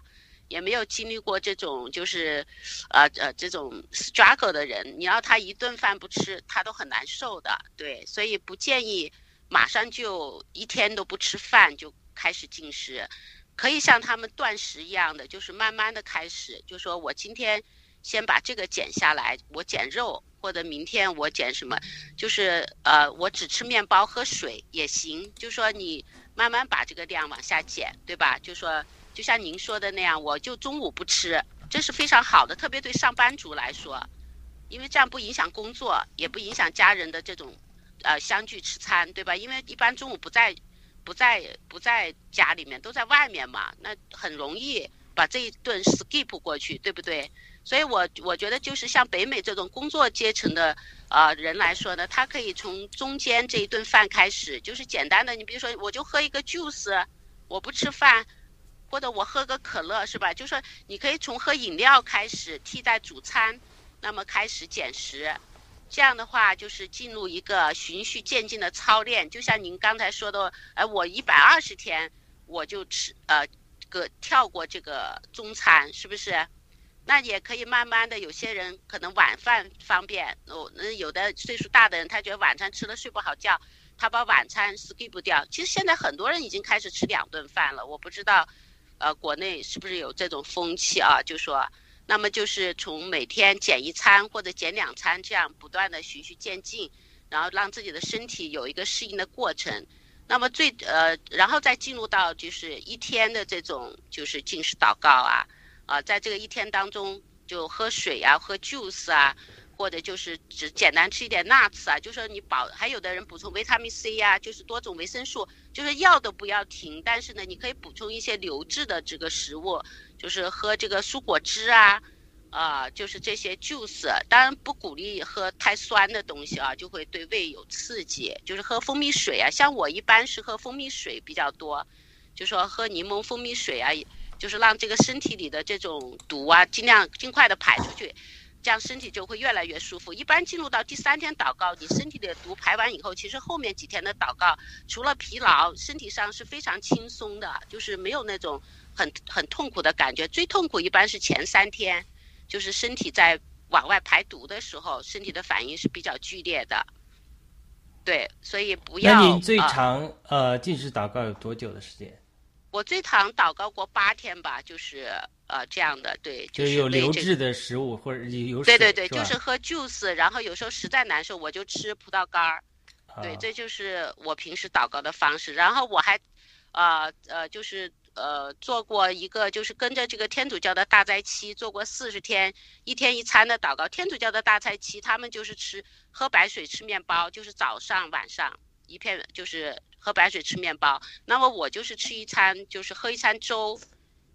也没有经历过这种就是，呃呃这种 struggle 的人，你要他一顿饭不吃，他都很难受的。对，所以不建议马上就一天都不吃饭就开始进食。可以像他们断食一样的，就是慢慢的开始，就说我今天先把这个减下来，我减肉，或者明天我减什么，就是呃，我只吃面包喝水也行。就说你慢慢把这个量往下减，对吧？就说就像您说的那样，我就中午不吃，这是非常好的，特别对上班族来说，因为这样不影响工作，也不影响家人的这种呃相聚吃餐，对吧？因为一般中午不在。不在不在家里面，都在外面嘛，那很容易把这一顿 skip 过去，对不对？所以我我觉得就是像北美这种工作阶层的呃人来说呢，他可以从中间这一顿饭开始，就是简单的，你比如说我就喝一个 juice，我不吃饭，或者我喝个可乐，是吧？就说你可以从喝饮料开始替代主餐，那么开始减食。这样的话，就是进入一个循序渐进的操练，就像您刚才说的，哎，我一百二十天我就吃呃个跳过这个中餐，是不是？那也可以慢慢的，有些人可能晚饭方便，哦，那有的岁数大的人，他觉得晚餐吃了睡不好觉，他把晚餐 skip 掉。其实现在很多人已经开始吃两顿饭了，我不知道，呃，国内是不是有这种风气啊？就说。那么就是从每天减一餐或者减两餐，这样不断的循序渐进，然后让自己的身体有一个适应的过程。那么最呃，然后再进入到就是一天的这种就是进食祷告啊，啊，在这个一天当中就喝水啊，喝 juice 啊。或者就是只简单吃一点 nuts 啊，就说你保，还有的人补充维他命 C 呀、就是多种维生素，就是药都不要停，但是呢，你可以补充一些流质的这个食物，就是喝这个蔬果汁啊，啊、就是这些 juice，当然不鼓励喝太酸的东西啊，就会对胃有刺激，就是喝蜂蜜水啊，像我一般是喝蜂蜜水比较多，就说喝柠檬蜂蜜水啊，就是让这个身体里的这种毒啊，尽量尽快的排出去。这样身体就会越来越舒服。一般进入到第三天祷告，你身体里的毒排完以后，其实后面几天的祷告，除了疲劳，身体上是非常轻松的，就是没有那种很很痛苦的感觉。最痛苦一般是前三天，就是身体在往外排毒的时候，身体的反应是比较剧烈的。对，所以不要。那你最呃长呃进食祷告有多久的时间？我最长祷告过八天吧，就是呃这样的，对，就是有流质的食物或者有水，对对对，是就是喝 juice，然后有时候实在难受，我就吃葡萄干儿。对啊，这就是我平时祷告的方式。然后我还，呃呃，就是呃做过一个，就是跟着这个天主教的大斋期做过四十天一天一餐的祷告。天主教的大斋期，他们就是吃喝白水吃面包，就是早上晚上一片就是喝白水吃面包。那么我就是吃一餐，就是喝一餐粥，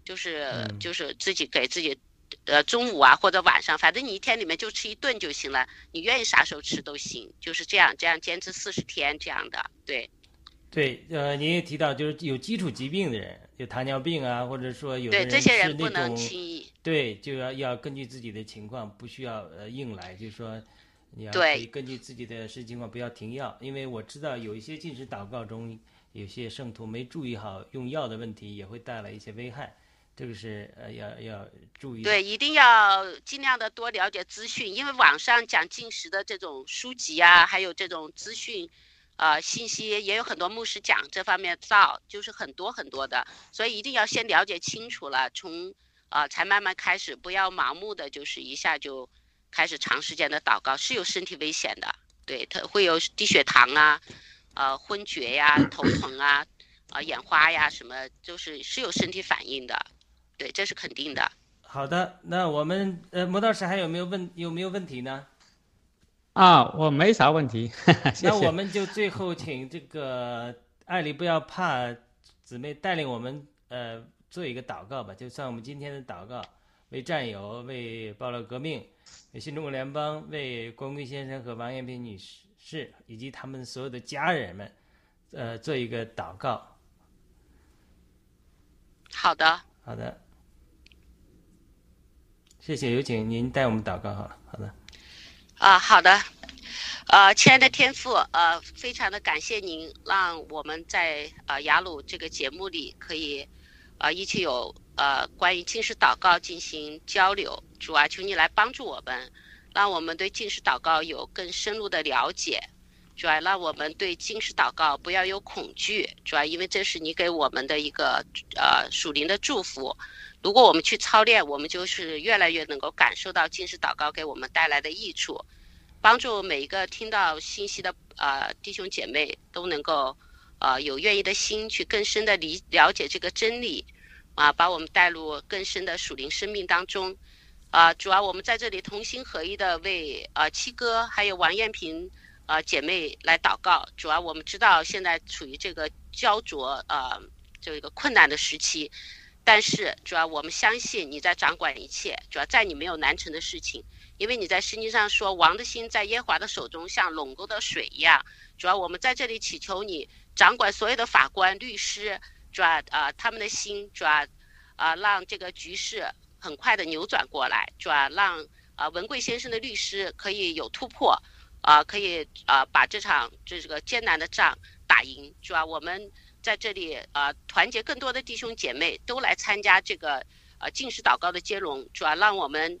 就是、嗯。就是自己给自己。呃，中午啊或者晚上，反正你一天里面就吃一顿就行了，你愿意啥时候吃都行，就是这样，这样坚持四十天这样的，对。对，呃，您也提到就是有基础疾病的人，有糖尿病啊，或者说有的对，这些人不能轻易，对，就要要根据自己的情况，不需要呃硬来，就是说你要对可以根据自己的实际情况不要停药，因为我知道有一些禁食祷告中，有些圣徒没注意好用药的问题，也会带来一些危害，这个是呃要要注意。对，一定要尽量的多了解资讯，因为网上讲进食的这种书籍啊，还有这种资讯，呃，信息也有很多牧师讲这方面道，就是很多很多的，所以一定要先了解清楚了，从呃才慢慢开始，不要盲目的就是一下就开始长时间的祷告，是有身体危险的，对，它会有低血糖啊，呃，昏厥呀、头疼啊，啊、眼花呀，什么就是是有身体反应的，对，这是肯定的。好的，那我们呃，魔道士还有没有问有没有问题呢？啊，我没啥问题，谢谢。那我们就最后请这个艾丽不要怕姊妹带领我们呃做一个祷告吧，就算我们今天的祷告，为战友，为暴乱革命，为新中国联邦，为光贵先生和王艳萍女士以及他们所有的家人们，呃，做一个祷告。好的，好的，谢谢，有请您带我们祷告好了。好的，啊，好的，呃，亲爱的天父，呃，非常的感谢您，让我们在呃雅鲁这个节目里可以，呃，一起有呃关于近视祷告进行交流。主啊，求你来帮助我们，让我们对近视祷告有更深入的了解。主啊，让我们对近视祷告不要有恐惧。主啊，因为这是你给我们的一个呃属灵的祝福。如果我们去操练，我们就是越来越能够感受到进食祷告给我们带来的益处，帮助每一个听到信息的呃弟兄姐妹都能够呃有愿意的心去更深的理了解这个真理，啊，把我们带入更深的属灵生命当中。啊，主要我们在这里同心合一的为呃七哥还有王艳萍呃姐妹来祷告。主要我们知道现在处于这个焦灼呃这个困难的时期，但是主要我们相信你在掌管一切，主要在你没有难成的事情，因为你在圣经上说王的心在耶和华的手中像垄沟的水一样。主要我们在这里祈求你掌管所有的法官、律师，主要啊他们的心，主要啊让这个局势很快的扭转过来，主要让啊文贵先生的律师可以有突破，啊可以啊把这场这个艰难的仗打赢，主要我们在这里啊团结更多的弟兄姐妹都来参加这个呃进食祷告的接龙，主要让我们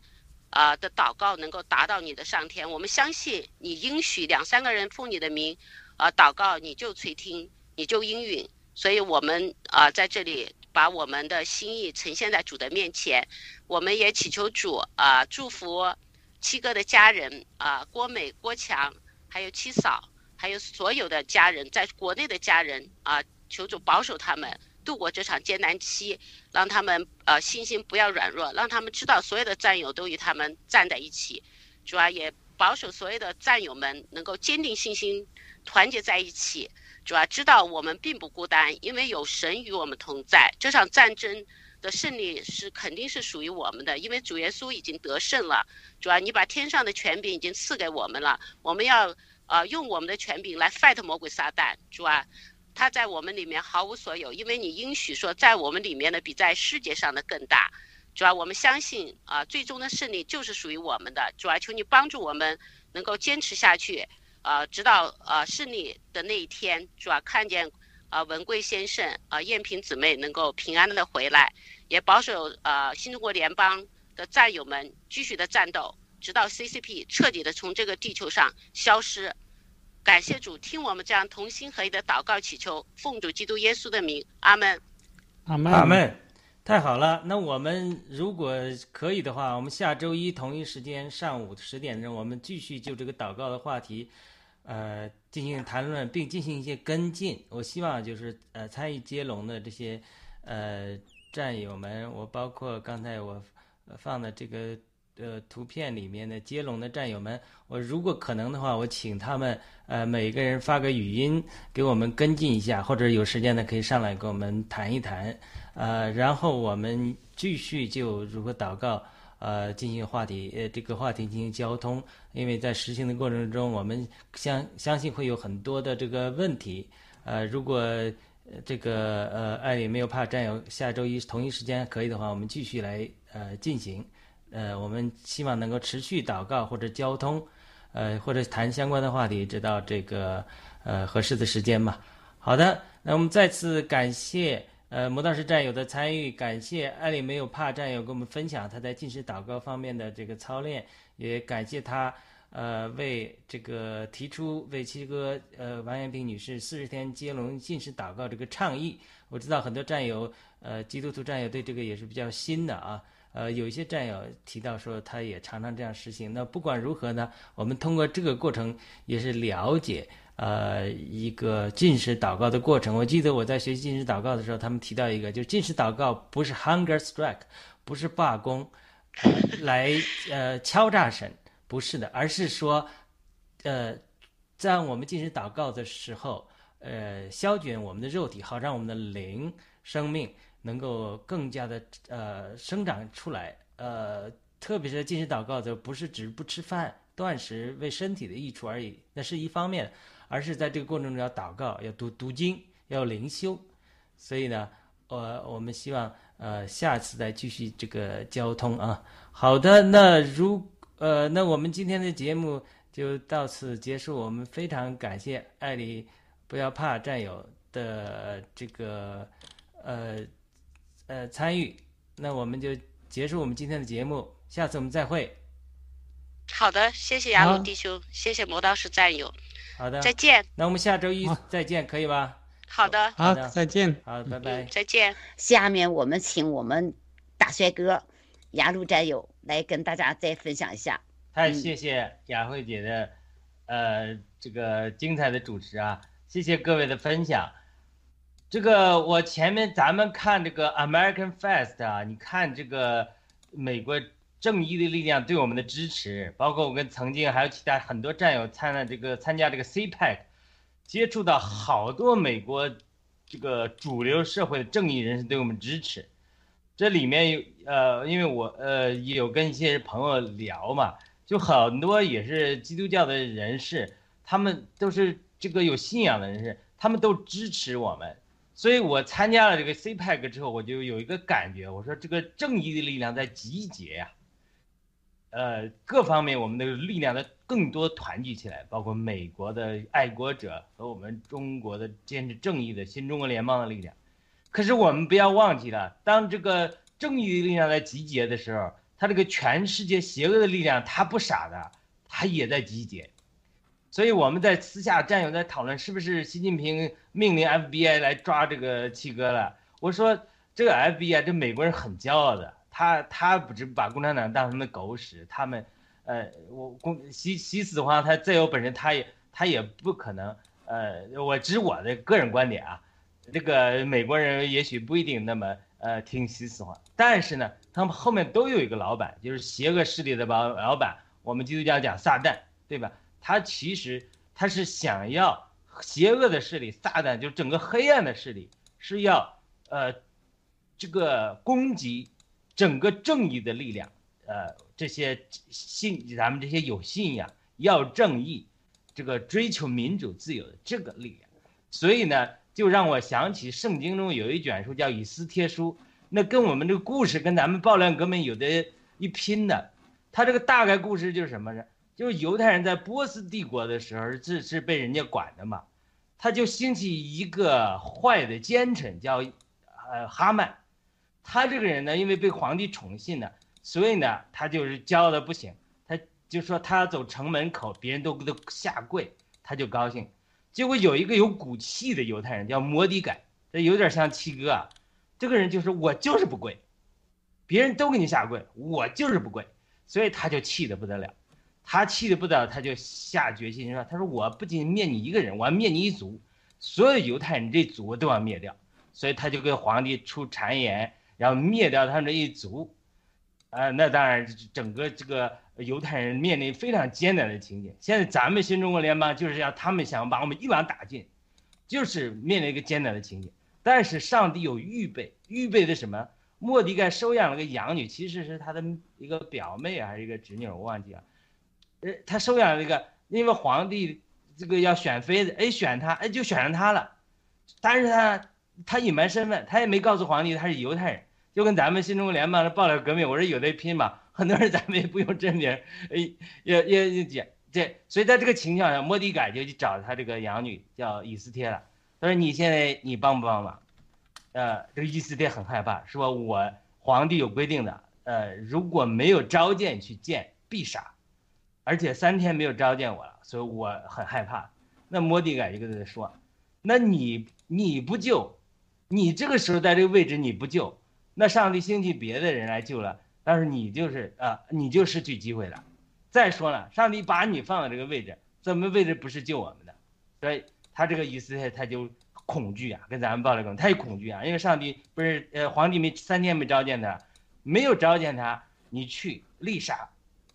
啊的祷告能够达到你的上天。我们相信你应许两三个人奉你的名啊祷告，你就垂听，你就应允。所以我们啊在这里把我们的心意呈现在主的面前，我们也祈求主啊祝福七哥的家人啊郭美、郭强，还有七嫂，还有所有的家人，在国内的家人啊，求主保守他们度过这场艰难期，让他们呃信心不要软弱，让他们知道所有的战友都与他们站在一起。主啊，也保守所有的战友们能够坚定信心，团结在一起。主要知道我们并不孤单，因为有神与我们同在。这场战争的胜利是肯定是属于我们的，因为主耶稣已经得胜了。主要你把天上的权柄已经赐给我们了，我们要呃用我们的权柄来 fight 魔鬼撒旦。主啊，他在我们里面毫无所有，因为你应许说在我们里面的比在世界上的更大。主要我们相信啊，最终的胜利就是属于我们的。主要求你帮助我们能够坚持下去。呃，直到呃胜利的那一天，主要看见呃文贵先生、呃燕萍姊妹能够平安的回来，也保守呃新中国联邦的战友们继续的战斗，直到 CCP 彻底的从这个地球上消失。感谢主，听我们这样同心合意的祷告祈求，奉主基督耶稣的名，阿门。阿门阿门，太好了。那我们如果可以的话，我们下周一同一时间上午十点钟，我们继续就这个祷告的话题。呃，进行谈论并进行一些跟进。我希望就是呃参与接龙的这些呃战友们，我包括刚才我放的这个呃图片里面的接龙的战友们，我如果可能的话，我请他们呃每个人发个语音给我们跟进一下，或者有时间呢可以上来跟我们谈一谈，呃，然后我们继续就如何祷告。呃，进行话题，呃，这个话题进行交通，因为在实行的过程中，我们相相信会有很多的这个问题。呃，如果这个呃艾里没有怕战友，下周一同一时间可以的话，我们继续来呃进行。呃，我们希望能够持续祷告或者交通，呃，或者谈相关的话题，直到这个呃合适的时间嘛。好的，那我们再次感谢。呃，魔道士战友的参与，感谢艾丽没有怕战友跟我们分享他在进食祷告方面的这个操练，也感谢他呃为这个提出为七哥呃王延平女士四十天接龙进食祷告这个倡议。我知道很多战友呃基督徒战友对这个也是比较新的啊，呃有一些战友提到说他也常常这样实行。那不管如何呢，我们通过这个过程也是了解。呃，一个进食祷告的过程。我记得我在学习进食祷告的时候，他们提到一个，就是进食祷告不是 hunger strike，不是罢工，来呃敲诈神，不是的，而是说，呃，在我们进食祷告的时候，呃，消减我们的肉体，好让我们的灵生命能够更加的呃生长出来。呃，特别是进食祷告的，不是只不吃饭断食为身体的益处而已，那是一方面。而是在这个过程中要祷告，要读读经，要灵修，所以呢，呃，我们希望呃下次再继续这个交通啊。好的，那如呃，那我们今天的节目就到此结束。我们非常感谢艾丽，不要怕战友的这个呃呃参与。那我们就结束我们今天的节目，下次我们再会。好的，谢谢雅鲁弟兄，谢谢磨刀石战友。好的，再见。那我们下周一再见，可以吧？好的，好的，再见。好，拜拜。再见。下面我们请我们大帅哥雅鲁战友来跟大家再分享一下。太谢谢雅慧姐的，呃，这个精彩的主持啊！谢谢各位的分享。这个我前面咱们看这个 American Fest 啊，你看这个美国。正义的力量对我们的支持，包括我跟曾经还有其他很多战友参了这个参加这个 CPAC，接触到好多美国这个主流社会的正义人士对我们支持。这里面有呃，因为我呃有跟一些朋友聊嘛，就很多也是基督教的人士，他们都是这个有信仰的人士，他们都支持我们。所以我参加了这个 CPAC 之后，我就有一个感觉，我说这个正义的力量在集结呀。呃，各方面我们的力量的更多团聚起来，包括美国的爱国者和我们中国的坚持正义的新中国联邦的力量。可是我们不要忘记了，当这个正义的力量在集结的时候，他这个全世界邪恶的力量他不傻的，他也在集结。所以我们在私下战友在讨论，是不是习近平命令 FBI 来抓这个七哥了？我说这个 FBI 这美国人很骄傲的。他他不是把共产党当成的狗屎，他们，呃，我共习习死的话，他再有本事，他也他也不可能，呃，我只我的个人观点啊，这个美国人也许不一定那么呃听习死话，但是呢，他们后面都有一个老板，就是邪恶势力的老老板，我们基督教讲撒旦，对吧？他其实他是想要邪恶的势力，撒旦就整个黑暗的势力是要呃这个攻击整个正义的力量，呃这些信咱们这些有信仰要正义，这个追求民主自由的这个力量，所以呢，就让我想起圣经中有一卷书叫《以斯帖书》，那跟我们这个故事跟咱们暴乱革命有的一拼的。他这个大概故事就是什么呢？就是犹太人在波斯帝国的时候是是被人家管的嘛，他就兴起一个坏的奸臣叫呃哈曼，他这个人呢，因为被皇帝宠信呢，所以呢他就是骄傲的不行，他就说他要走城门口，别人都给他下跪，他就高兴。结果有一个有骨气的犹太人叫摩迪改，这有点像七哥啊，这个人就是我就是不跪，别人都给你下跪，我就是不跪。所以他就气得不得了，他气得不得了，他就下决心说：“他说我不仅灭你一个人，我要灭你一族，所有犹太人这族都要灭掉。”所以他就跟皇帝出谗言，然后灭掉他们这一族。呃，那当然，整个这个犹太人面临非常艰难的情景。现在咱们新中国联邦就是要他们想把我们一网打尽，就是面临一个艰难的情景。但是上帝有预备，预备的什么？莫迪盖收养了个养女，其实是他的一个表妹还是一个侄女，我忘记了。呃，他收养了一个，因为皇帝这个要选妃子，哎，选他，哎，就选上他了。但是他他隐瞒身份，他也没告诉皇帝他是犹太人，就跟咱们新中国联邦的爆料革命，我说有的拼嘛，<laughs> 很多人咱们也不用真名，哎，也也也解这，所以在这个情况下，莫迪改就去找他这个养女叫以斯帖了，他说你现在你帮不帮忙？呃，这个伊斯帖很害怕，说我皇帝有规定的，呃，如果没有召见去见，必杀，而且三天没有召见我了，所以我很害怕。那摩底改就跟他说，那你你不救，你这个时候在这个位置你不救，那上帝兴起别的人来救了，但是你就是啊，你就失去机会了。再说了，上帝把你放在这个位置，怎么位置不是救我们的？所以他这个意思他就。恐惧啊，跟咱们报了更太恐惧啊！因为上帝不是呃皇帝没三天没召见他，没有召见他，你去立杀，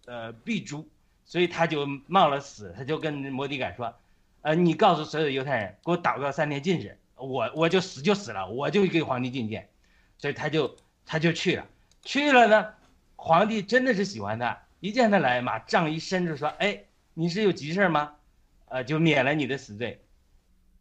呃必诛，所以他就冒了死，他就跟摩底改说，呃你告诉所有的犹太人，给我祷告三天禁食，我我就死就死了，我就给皇帝觐见，所以他就他就去了，去了呢，皇帝真的是喜欢他，一见他来，马杖一伸就说，哎你是有急事吗？呃就免了你的死罪，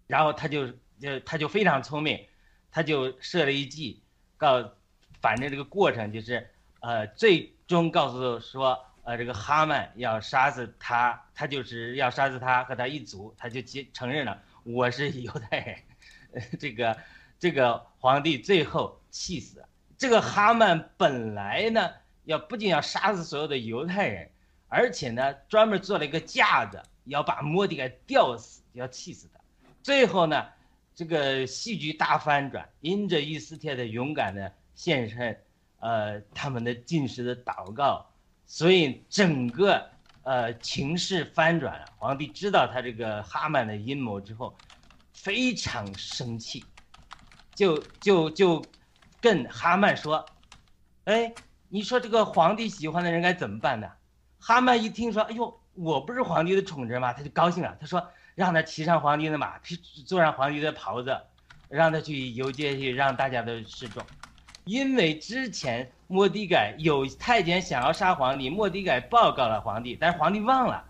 然后他就。就他就非常聪明，他就设了一计，告，反正这个过程就是，呃，最终告诉说，呃，这个哈曼要杀死他，他就是要杀死他和他一族，他就接承认了我是犹太人，这个这个皇帝最后气死。这个哈曼本来呢，要不仅要杀死所有的犹太人，而且呢，专门做了一个架子，要把莫迪给吊死，要气死他。最后呢。这个戏剧大翻转，因着伊斯帖的勇敢的献身，呃，他们的进食的祷告，所以整个呃情势翻转了。皇帝知道他这个哈曼的阴谋之后，非常生气，就就就跟哈曼说：“哎，你说这个皇帝喜欢的人该怎么办呢？”哈曼一听说：“哎呦，我不是皇帝的宠臣吗？”他就高兴了，他说。让他骑上皇帝的马，坐上皇帝的袍子，让他去游街去，让大家都示众。因为之前莫迪改有太监想要杀皇帝，莫迪改报告了皇帝，但是皇帝忘了，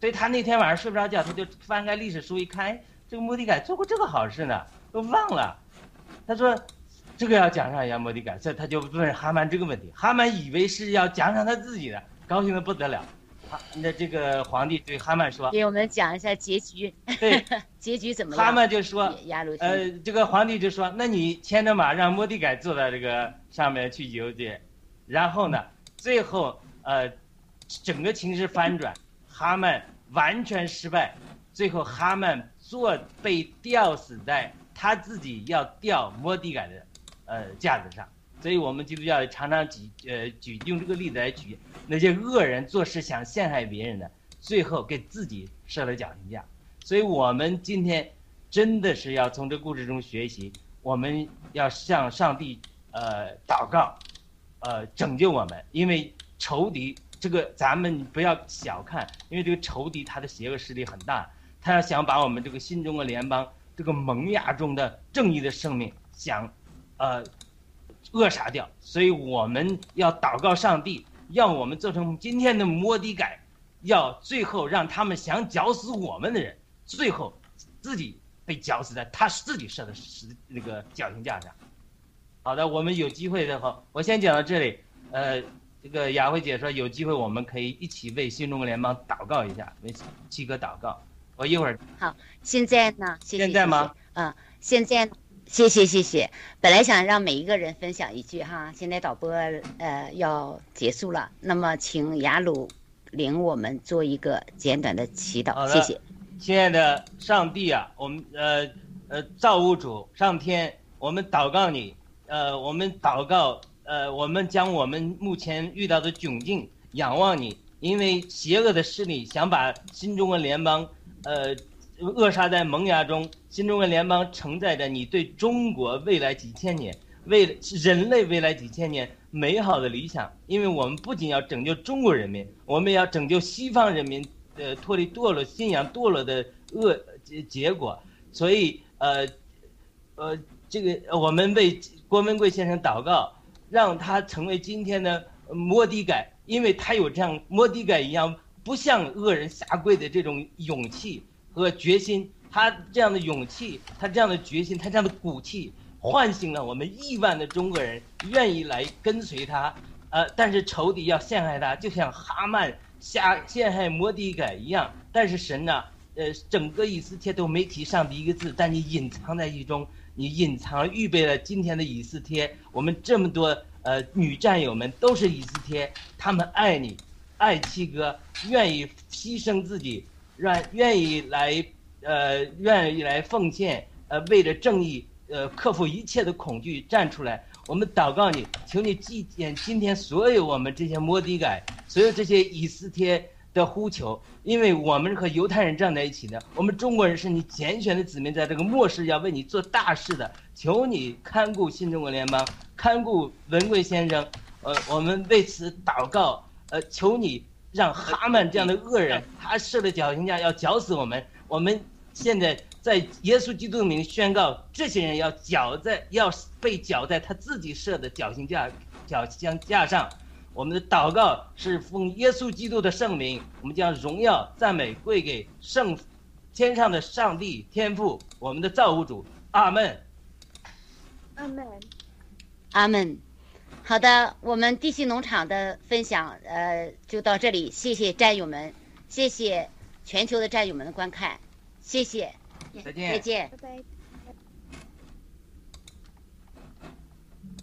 所以他那天晚上睡不着觉，他就翻开历史书一看，哎这个莫迪改做过这个好事呢，都忘了。他说，这个要奖赏一下莫迪改，所以他就问哈曼这个问题。哈曼以为是要奖赏他自己的，高兴的不得了。那这个皇帝对哈曼说：“给我们讲一下结局。”对，<laughs> 结局怎么样？哈曼就说：“呃，这个皇帝就说，那你牵着马让莫迪改坐在这个上面去游街，然后呢，最后呃，整个情势翻转，哈曼完全失败，最后哈曼坐被吊死在他自己要吊莫迪改的呃架子上。所以我们基督教常常举呃举用这个例子来举。”那些恶人做事想陷害别人的，最后给自己设了绞刑架。所以，我们今天真的是要从这故事中学习，我们要向上帝呃祷告，呃拯救我们，因为仇敌这个咱们不要小看，因为这个仇敌他的邪恶势力很大，他要想把我们这个新中国联邦这个萌芽中的正义的生命想，呃，扼杀掉。所以我们要祷告上帝，让我们做成今天的摩底改，要最后让他们想绞死我们的人，最后自己被绞死在他自己设的石那个绞刑架上。好的，我们有机会的话，我先讲到这里。呃，这个雅慧姐说有机会我们可以一起为新中国联邦祷告一下，为七哥祷告。我一会儿好，现在呢？谢谢现在吗？嗯，现在谢谢谢谢。本来想让每一个人分享一句哈，现在导播呃要结束了，那么请雅鲁领我们做一个简短的祈祷，谢谢。亲爱的上帝啊，我们呃呃造物主上天，我们祷告你，呃，我们祷告，呃，我们将我们目前遇到的窘境仰望你，因为邪恶的势力想把新中国联邦，呃，扼杀在萌芽中。新中国联邦承载着你对中国未来几千年、为人类未来几千年美好的理想，因为我们不仅要拯救中国人民，我们要拯救西方人民，呃，脱离堕落信仰堕落的恶结结果。所以，呃，呃，这个我们为郭文贵先生祷告，让他成为今天的摩底改，因为他有这样摩底改一样不向恶人下跪的这种勇气和决心。他这样的勇气，他这样的决心，他这样的骨气，唤醒了我们亿万的中国人愿意来跟随他。呃，但是仇敌要陷害他，就像哈曼下陷害摩底改一样。但是神呢，呃，整个以斯帖都没提上帝一个字，但你隐藏在其中，你隐藏预备了今天的以斯帖。我们这么多呃女战友们都是以斯帖，她们爱你，爱七哥，愿意牺牲自己，让愿意来呃愿意来奉献，呃为了正义，呃克服一切的恐惧站出来。我们祷告你，求你纪念今天所有我们这些摩底改，所有这些以斯帖的呼求，因为我们和犹太人站在一起的，我们中国人是你拣选的子民，在这个末世要为你做大事的，求你看顾新中国联邦，看顾文贵先生，呃，我们为此祷告，呃，求你让哈曼这样的恶人，他设的绞刑架要绞死我们，我们现在在耶稣基督的名宣告，这些人要绞在要被绞在他自己设的绞刑架绞刑架上。我们的祷告是奉耶稣基督的圣名，我们将荣耀赞美归给圣天上的上帝天父，我们的造物主。阿门。阿门。阿门。好的，我们地心农场的分享，呃，就到这里。谢谢战友们，谢谢全球的战友们的观看，谢谢，再见再见。拜拜。